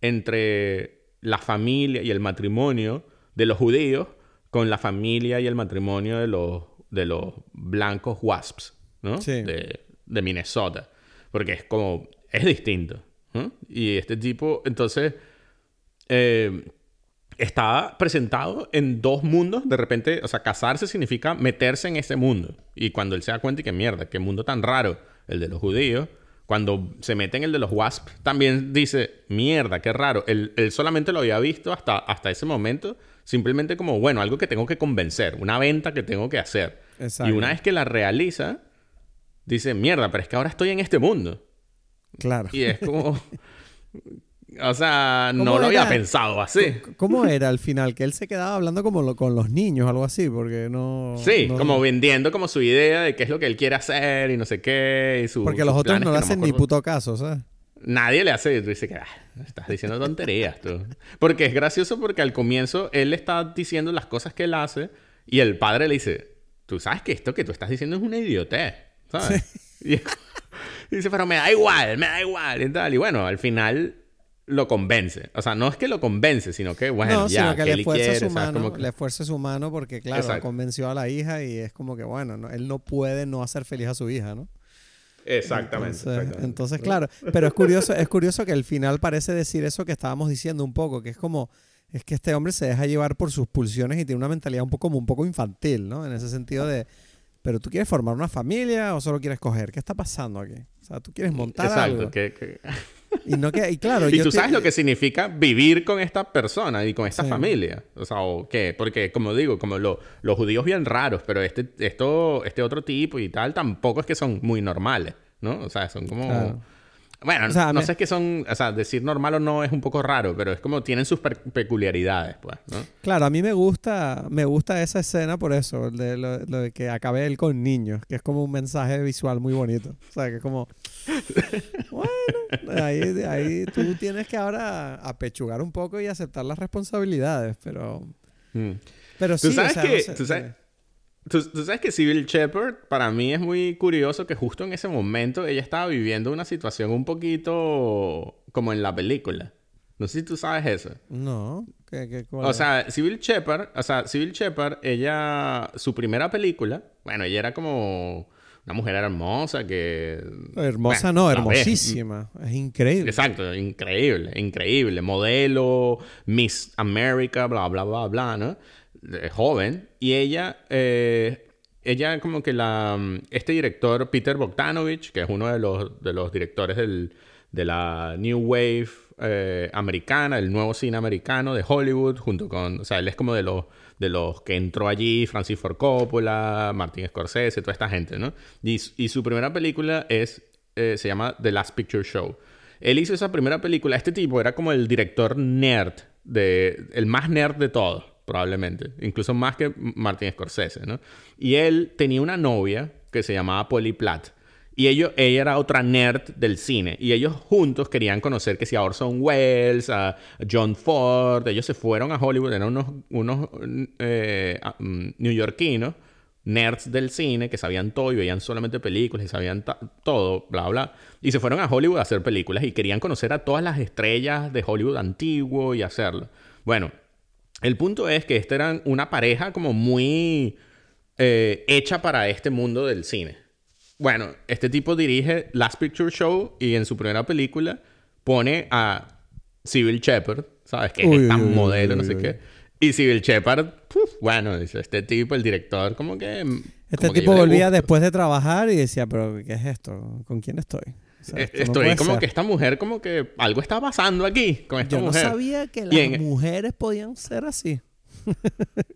entre la familia y el matrimonio de los judíos con la familia y el matrimonio de los, de los blancos wasps, ¿no? De, Minnesota. Porque es como, es distinto. Y este tipo, entonces, eh, está presentado en dos mundos. De repente, o sea, casarse significa meterse en ese mundo. Y cuando él se da cuenta y que mierda, qué mundo tan raro el de los judíos, cuando se mete en el de los WASP, también dice, mierda, qué raro. Él, solamente lo había visto hasta, hasta ese momento, simplemente como, bueno, algo que tengo que convencer, una venta que tengo que hacer. Y una vez que la realiza, dice, mierda, pero es que ahora estoy en este mundo. Claro. Y es como, O sea, no lo había pensado así. ¿Cómo era al final? Que él se quedaba hablando como con los niños, algo así, porque no... Sí, como vendiendo como su idea de qué es lo que él quiere hacer y no sé qué. Y su, porque los otros no le hacen ni puto caso, ¿sabes? Nadie le hace. Tú dices que ah, estás diciendo tonterías tú. Porque es gracioso porque al comienzo él está diciendo las cosas que él hace y el padre le dice, tú sabes que esto que tú estás diciendo es una idiotez, ¿sabes? Y, dice, pero me da igual, me da igual y tal. Y bueno, al final lo convence. O sea, no es que lo convence, sino que, bueno, no, ya, que que le él fuerza quiere, su mano, Como que- le su mano porque, claro, Exacto. convenció a la hija y es como que, bueno, no- él no puede no hacer feliz a su hija, ¿no? Exactamente. Entonces, exactamente. entonces, claro, pero es curioso, es curioso que el final parece decir eso que estábamos diciendo un poco, que es como, es que este hombre se deja llevar por sus pulsiones y tiene una mentalidad un poco como un poco infantil, ¿no? En ese sentido de, pero tú quieres formar una familia o solo quieres coger, ¿qué está pasando aquí? O sea, tú quieres montar Exacto. algo que- que- y no que y claro, Y yo tú estoy- sabes lo que significa vivir con esta persona y con esta Sí. familia. O sea, o qué. Porque, como digo, como lo- los judíos bien raros, pero este, esto, este otro tipo y tal, tampoco es que son muy normales, ¿no? O sea, son como... Claro. Bueno, O sea, no me- sé es que son... O sea, decir normal o no es un poco raro, pero es como tienen sus peculiaridades, pues, ¿no? Claro, a mí me gusta, me gusta esa escena por eso, de lo, lo de que acabe él con niños, que es como un mensaje visual muy bonito. O sea, que es como, bueno, ahí, ahí tú tienes que ahora apechugar un poco y aceptar las responsabilidades, pero, Mm. pero sí, Tú o sabes sea, que... no sé, tú, sabes, sí. Tú- tú sabes que Sybil Shepard, para mí es muy curioso que justo en ese momento ella estaba viviendo una situación un poquito como en la película. No sé si tú sabes eso. No, ¿qué, qué, cuál O es? sea, Sybil Shepard, o sea, Sybil Shepard, ella, su primera película, bueno, ella era como una mujer hermosa que... hermosa bueno, no, hermosísima, es increíble. Exacto, increíble, increíble. Modelo, Miss America, bla, bla, bla, bla, ¿no? Joven. Y ella, eh, ella como que la... Este director, Peter Bogdanovich, que es uno de los, de los directores del, de la New Wave eh, americana, el nuevo cine americano de Hollywood, junto con... O sea, él es como de los, de los que entró allí, Francis Ford Coppola, Martin Scorsese, toda esta gente, ¿no? Y, y su primera película es... eh, se llama The Last Picture Show. Él hizo esa primera película. Este tipo era como el director nerd, de, el más nerd de todos, probablemente. Incluso más que Martin Scorsese, ¿no? Y él tenía una novia que se llamaba Polly Platt. Y ella era otra nerd del cine. Y ellos juntos querían conocer que si a Orson Welles, a John Ford. Ellos se fueron a Hollywood. Eran unos, unos eh, ah, mm, neoyorquinos, nerds del cine, que sabían todo y veían solamente películas y sabían todo, bla, bla. Y se fueron a Hollywood a hacer películas y querían conocer a todas las estrellas de Hollywood antiguo y hacerlo. Bueno, el punto es que esta eran una pareja como muy eh, hecha para este mundo del cine. Bueno, este tipo dirige Last Picture Show y en su primera película pone a Sybil Shepard, ¿sabes? Que es uy, modelo, uy, no sé uy. qué. Y Sybil Shepard, puf, bueno, dice, este tipo, el director, como que... Este como tipo volvía después de trabajar y decía, pero ¿qué es esto? ¿Con quién estoy? Sea, esto no Estoy puede como ser. que esta mujer, como que algo está pasando aquí con esta Yo no mujer. sabía que las en- mujeres podían ser así.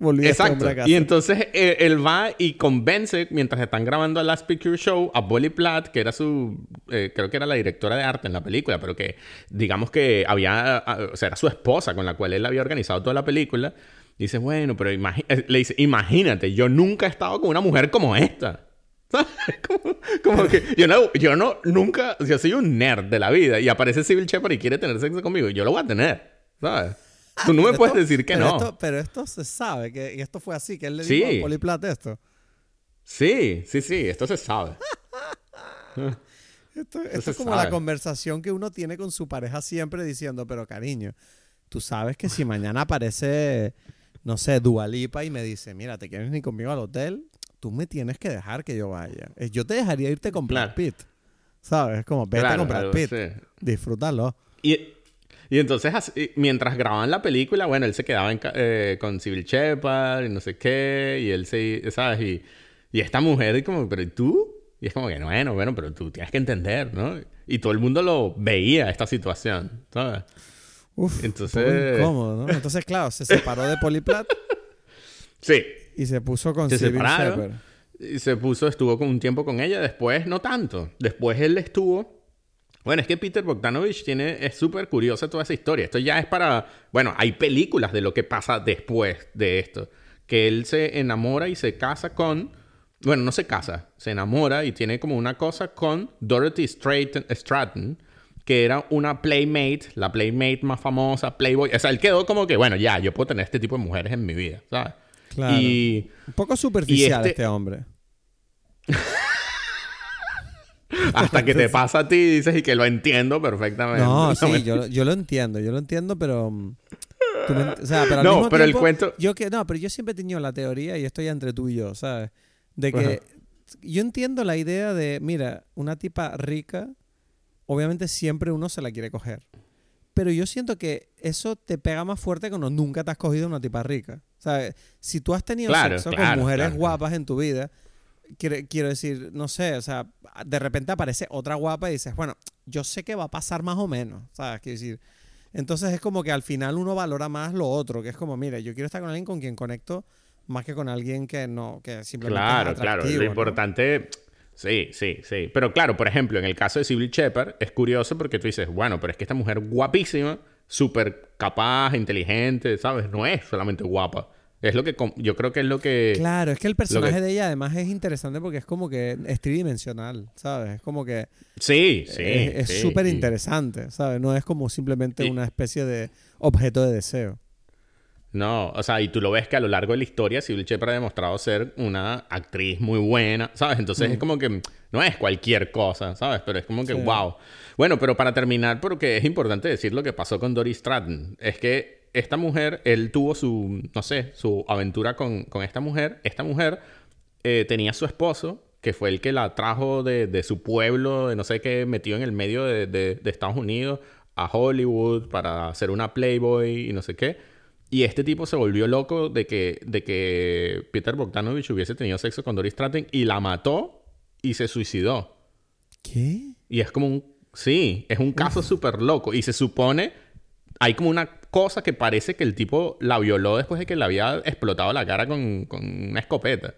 Este Exacto. Y entonces eh, él va y convence, mientras están grabando el Last Picture Show, a Polly Platt, que era su. eh, creo que era la directora de arte en la película, pero que digamos que había. o sea, era su esposa con la cual él había organizado toda la película. Dice, bueno, pero eh, le dice, imagínate, yo nunca he estado con una mujer como esta. ¿Sabes? Como, como que yo no, yo no, nunca, yo soy un nerd de la vida y aparece Civil Shepard y quiere tener sexo conmigo yo lo voy a tener, ¿sabes? Tú no me puedes decir que pero no. Esto, pero esto se sabe, que y esto fue así, que él le Sí. dijo a Poliplat esto. Sí, sí, sí, esto se sabe. Esto, esto se es como sabe. la conversación que uno tiene con su pareja siempre diciendo, pero cariño, tú sabes que si mañana aparece, no sé, Dualipa y me dice, mira, ¿te quieres ni conmigo al hotel? Tú me tienes que dejar que yo vaya. Eh, Yo te dejaría irte con Brad Claro. Pitt. ¿Sabes? Como vete Claro, con Brad Pitt. Disfrútalo. Y, y entonces, así- mientras grababan la película, bueno, él se quedaba en eh, con Civil Shepard y no sé qué, y él se, ¿sabes? Y, y esta mujer, y como, ¿pero y tú? Y es como que, bueno, bueno, pero tú tienes que entender, ¿no? Y todo el mundo lo veía, esta situación, ¿sabes? Uf, Entonces- incómodo, ¿no? Entonces, claro, se separó de Poliplat Sí. Y se puso con Se separaron. Y se puso, estuvo con un tiempo con ella, después no tanto. Después él estuvo. Bueno, es que Peter Bogdanovich tiene, es súper curiosa toda esa historia. Esto ya es para. Bueno, hay películas de lo que pasa después de esto. Que él se enamora y se casa con. Bueno, no se casa, se enamora y tiene como una cosa con Dorothy Stratton, Stratton, que era una playmate, la playmate más famosa, Playboy. O sea, él quedó como que, bueno, ya, yo puedo tener este tipo de mujeres en mi vida, ¿sabes? Claro. Y. Un poco superficial este- este hombre. Hasta que te pasa a ti y dices y que lo entiendo perfectamente. No, sí, yo, yo lo entiendo, yo lo entiendo, pero... mm, me o sea, pero al No, mismo pero el tiempo, cuento- Yo que, no, pero yo siempre he tenido la teoría, y esto ya entre tú y yo, ¿sabes? De que Ajá. yo entiendo la idea de, mira, una tipa rica, obviamente siempre uno se la quiere coger. Pero yo siento que eso te pega más fuerte cuando nunca te has cogido una tipa rica. O sea, si tú has tenido Claro, sexo claro, con mujeres claro, guapas en tu vida, quiero, quiero decir, no sé, o sea, de repente aparece otra guapa y dices, bueno, yo sé que va a pasar más o menos, ¿sabes? Quiero decir, entonces es como que al final uno valora más lo otro, que es como, mira, yo quiero estar con alguien con quien conecto más que con alguien que no, que simplemente Claro, es claro. Lo ¿no? importante. Sí, sí, sí. Pero claro, por ejemplo, en el caso de Sybil Shepard, es curioso porque tú dices, bueno, pero es que esta mujer guapísima, súper capaz, inteligente, ¿sabes? No es solamente guapa. Es lo que. Yo creo que es lo que. Claro, es que el personaje que- de ella además es interesante porque es como que es tridimensional, ¿sabes? Es como que Sí, sí. es sí, súper interesante, ¿sabes? No es como simplemente una especie de objeto de deseo. No, o sea, y tú lo ves que a lo largo de la historia, Sybil Shepard ha demostrado ser una actriz muy buena, ¿sabes? Entonces es como que no es cualquier cosa, ¿sabes? Pero es como que, Sí. wow. Bueno, pero para terminar, porque es importante decir lo que pasó con Doris Stratton. Es que esta mujer, él tuvo su, no sé, su aventura con, con esta mujer. Esta mujer eh, tenía su esposo, que fue el que la trajo de, de su pueblo, de no sé qué, metió en el medio de, de- de Estados Unidos a Hollywood para hacer una Playboy y no sé qué. Y este tipo se volvió loco de que, de que Peter Bogdanovich hubiese tenido sexo con Doris Stratton y la mató y se suicidó. ¿Qué? Y es como un... Sí, es un caso súper loco. Y se supone... Hay como una cosa que parece que el tipo la violó después de que le había explotado la cara con, con una escopeta.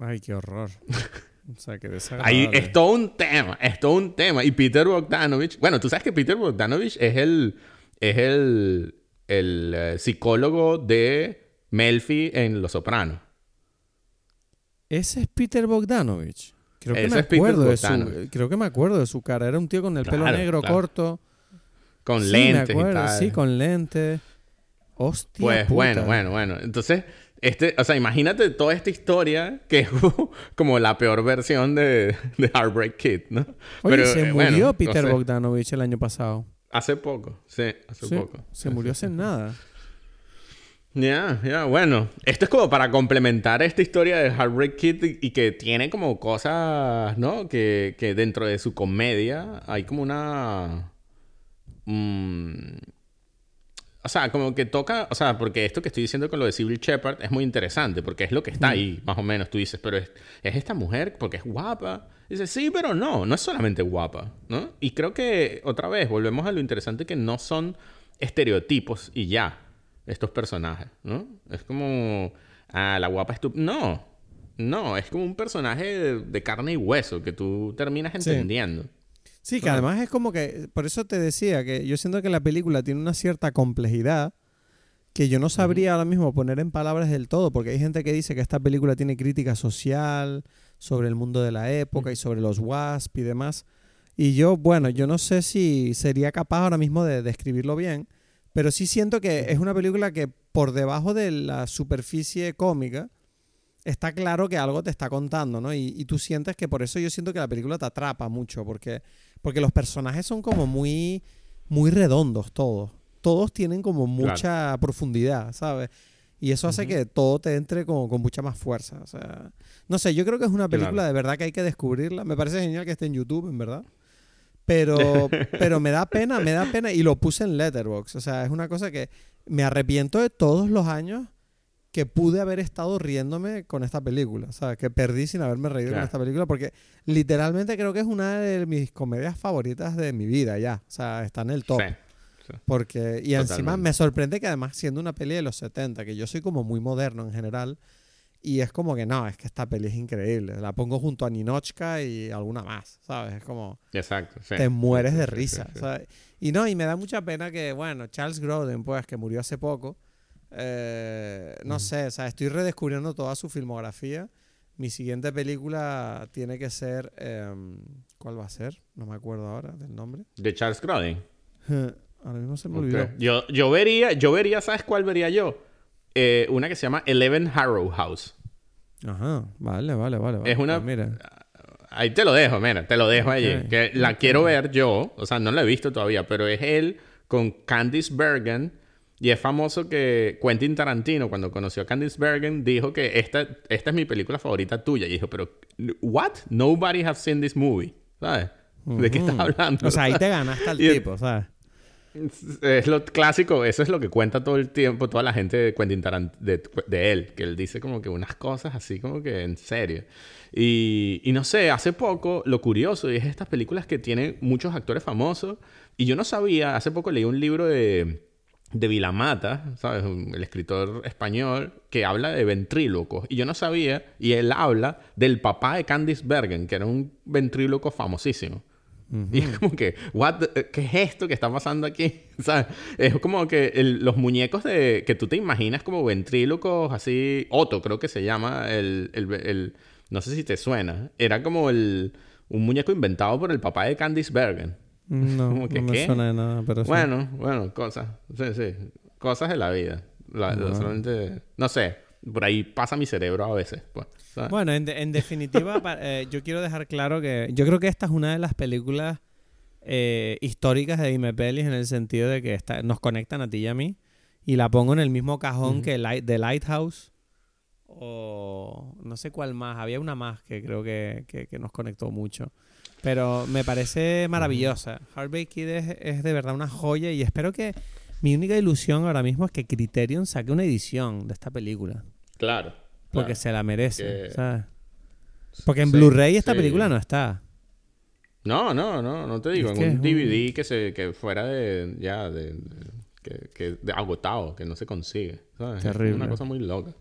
Ay, qué horror. O sea, qué Ahí es todo un tema, es todo un tema. Y Peter Bogdanovich, bueno, tú sabes que Peter Bogdanovich es el, es el, el eh, psicólogo de Melfi en Los Sopranos. Ese es Peter Bogdanovich. Creo que Ese me es acuerdo de su, creo que me acuerdo de su cara. Era un tío con el pelo negro claro. corto. Con Sí, lentes me acuerdo, y tal. Sí, con lentes. Hostia. Pues puta. bueno, bueno, bueno. Entonces, este, o sea, imagínate toda esta historia que es como la peor versión de, de Heartbreak Kid, ¿no? Oye, se eh, murió bueno, no Peter sé. Bogdanovich el año pasado. Hace poco, sí, hace Sí, poco. se murió hace nada. Ya, ya, bueno. Esto es como para complementar esta historia de Heartbreak Kid y, que tiene como cosas, ¿no? Que, que dentro de su comedia hay como una... mm, o sea, como que toca... O sea, porque esto que estoy diciendo con lo de Sybil Shepard es muy interesante porque es lo que está ahí, más o menos. Tú dices, pero es, es esta mujer porque es guapa. Dices, sí, pero no, no es solamente guapa, ¿no? Y creo que, otra vez, volvemos a lo interesante que no son estereotipos y ya estos personajes, ¿no? Es como, ah, la guapa estúpida. No, no, es como un personaje de, de carne y hueso que tú terminas entendiendo. Sí, que Claro. además es como que, por eso te decía que yo siento que la película tiene una cierta complejidad que yo no sabría ahora mismo poner en palabras del todo, porque hay gente que dice que esta película tiene crítica social sobre el mundo de la época y sobre los WASP y demás. Y yo, bueno, yo no sé si sería capaz ahora mismo de describirlo bien, pero sí siento que es una película que por debajo de la superficie cómica está claro que algo te está contando, ¿no? Y, y tú sientes que por eso yo siento que la película te atrapa mucho, porque, porque los personajes son como muy, muy redondos todos. Todos tienen como mucha profundidad, ¿sabes? Y eso hace que todo te entre como con mucha más fuerza. O sea, no sé, yo creo que es una película Claro. de verdad que hay que descubrirla. Me parece genial que esté en YouTube, en verdad. Pero, pero me da pena, me da pena. Y lo puse en Letterboxd. O sea, es una cosa que me arrepiento de todos los años que pude haber estado riéndome con esta película. O sea, que perdí sin haberme reído con Claro. esta película. Porque literalmente creo que es una de mis comedias favoritas de mi vida ya. O sea, está en el top. Sí. Porque, y encima Totalmente. me sorprende que además siendo una peli de los 70, que yo soy como muy moderno en general, y es como que no, es que esta peli es increíble. La pongo junto a Ninochka y alguna más, ¿sabes? Es como Exacto. sí. te mueres de risa, sí. ¿sabes? Y no, y me da mucha pena que, bueno, Charles Grodin, pues, que murió hace poco, eh, no sé, o sea, estoy redescubriendo toda su filmografía. Mi siguiente película tiene que ser, em, ¿cuál va a ser? No me acuerdo ahora del nombre. De Charles Grodin. Ahora mismo se me olvidó. Yo, yo vería, yo vería, ¿sabes cuál vería yo? Eh, una que se llama Eleven Harrow House. Ajá, vale, vale, vale. vale. Es una- Pues mira. ahí te lo dejo, mira, te lo dejo allí. Ok, Que la quiero ver yo, o sea, no la he visto todavía, pero es él con Candice Bergen. Y es famoso que Quentin Tarantino, cuando conoció a Candice Bergen, dijo que esta, esta es mi película favorita tuya. Y dijo, pero, ¿what? Nobody has seen this movie. ¿Sabes? ¿De qué estás hablando? O sea, ahí te ganaste al tipo, ¿sabes? Es lo clásico, eso es lo que cuenta todo el tiempo toda la gente de Quentin Tarant de, de él, que él dice como que unas cosas así como que en serio. Y, y no sé, hace poco lo curioso es estas películas que tienen muchos actores famosos y yo no sabía, hace poco leí un libro de, de Vilamata, ¿sabes? El escritor español que habla de ventrílocos y yo no sabía y él habla del papá de Candice Bergen, que era un ventríloco famosísimo. Y es como que, what the- ¿qué es esto que está pasando aquí? ¿Sabes? Es como que el- los muñecos de, que tú te imaginas como ventrílocos, así, Otto creo que se llama, el, el- el- no sé si te suena, era como el, un muñeco inventado por el papá de Candice Bergen. No, Como que, no me ¿qué? suena de nada, pero sí. Bueno, bueno, cosas, sí, sí, cosas de la vida. La- Bueno. solamente, no sé, por ahí pasa mi cerebro a veces. Pues. Bueno, en, de- en definitiva, pa- eh, yo quiero dejar claro que yo creo que esta es una de las películas eh, históricas de Dime Pelis en el sentido de que está- nos conectan a ti y a mí. Y la pongo en el mismo cajón que Light, The Lighthouse o no sé cuál más. Había una más que creo que, que- que nos conectó mucho. Pero me parece maravillosa. Heartbreak Kid es, es de verdad una joya y espero que... Mi única ilusión ahora mismo es que Criterion saque una edición de esta película. claro. Porque claro. se la merece, Que- ¿sabes? Porque en Sí, Blu-ray esta sí. película no está. No, no, no, no te digo. Es en que un es un- DVD que se que fuera de ya de, de- que, que de agotado, que no se consigue. ¿sabes? Es Terrible. una cosa muy loca.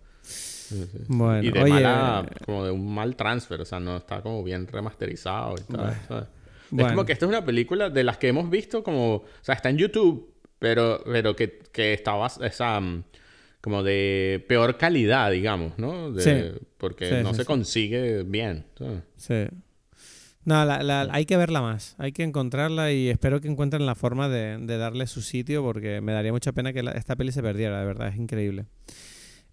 Sí, sí. Bueno, y de oye, mala, como de un mal transfer, o sea, no está como bien remasterizado y tal. Bueno. ¿sabes? Bueno. Es como que esta es una película de las que hemos visto como, o sea, está en YouTube, pero, pero que, que estaba esa mm, como de peor calidad, digamos, ¿no? De- Sí. Porque Sí, no sí, se consigue bien. Sí. No, la- la- hay que verla más. Hay que encontrarla y espero que encuentren la forma de, de darle su sitio porque me daría mucha pena que la- esta peli se perdiera, de verdad, es increíble.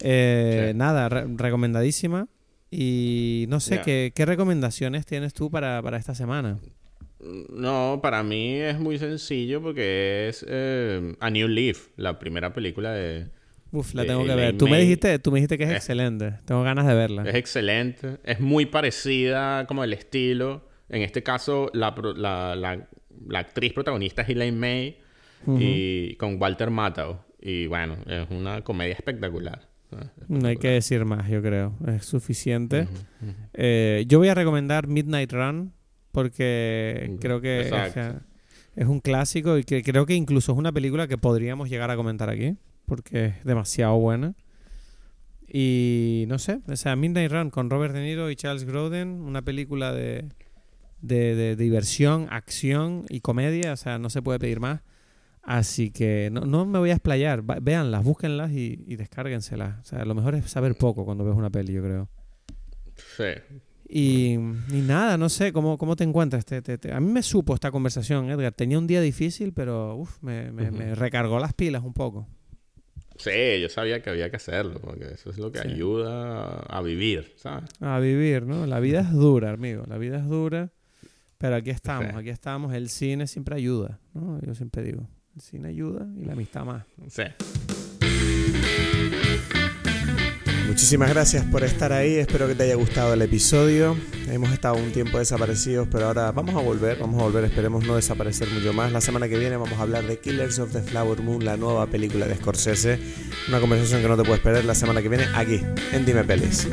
Eh, Sí. Nada, re- recomendadísima. Y no sé. ¿qué, qué recomendaciones tienes tú para, para esta semana? No, para mí es muy sencillo porque es eh, A New Leaf, la primera película de... Uf, la de tengo que ver. Tú me dijiste, tú me dijiste que es excelente. Tengo ganas de verla. Es excelente, es muy parecida como el estilo. En este caso, la, la- la actriz protagonista es Elaine May y con Walter Matthau. Y bueno, es una comedia espectacular. No hay que decir más, yo creo. Es suficiente. Eh, yo voy a recomendar Midnight Run porque creo que es un clásico y que creo que incluso es una película que podríamos llegar a comentar aquí porque es demasiado buena. Y no sé, o sea, Midnight Run con Robert De Niro y Charles Grodin, una película de, de, de diversión, acción y comedia, o sea, no se puede pedir más. Así que no, no me voy a explayar, véanlas, búsquenlas y, y descárguenselas. O sea, lo mejor es saber poco cuando ves una peli, yo creo. Sí. Y, y nada, no sé, ¿cómo, cómo te encuentras? Te- te- te- A mí me supo esta conversación, Edgar. Tenía un día difícil, pero uf, me, me- me recargó las pilas un poco. Sí, yo sabía que había que hacerlo, porque eso es lo que Sí. ayuda a vivir, ¿sabes? A vivir, ¿no? La vida es dura, amigo. La vida es dura. Pero aquí estamos, Sí. aquí estamos. El cine siempre ayuda, ¿no? Yo siempre digo, el cine ayuda y la amistad más. Sí. Muchísimas gracias por estar ahí, espero que te haya gustado el episodio. Hemos estado un tiempo desaparecidos, pero ahora vamos a volver, vamos a volver, esperemos no desaparecer mucho más. La semana que viene vamos a hablar de Killers of the Flower Moon, la nueva película de Scorsese. Una conversación que no te puedes perder la semana que viene aquí, en Dime Pelis.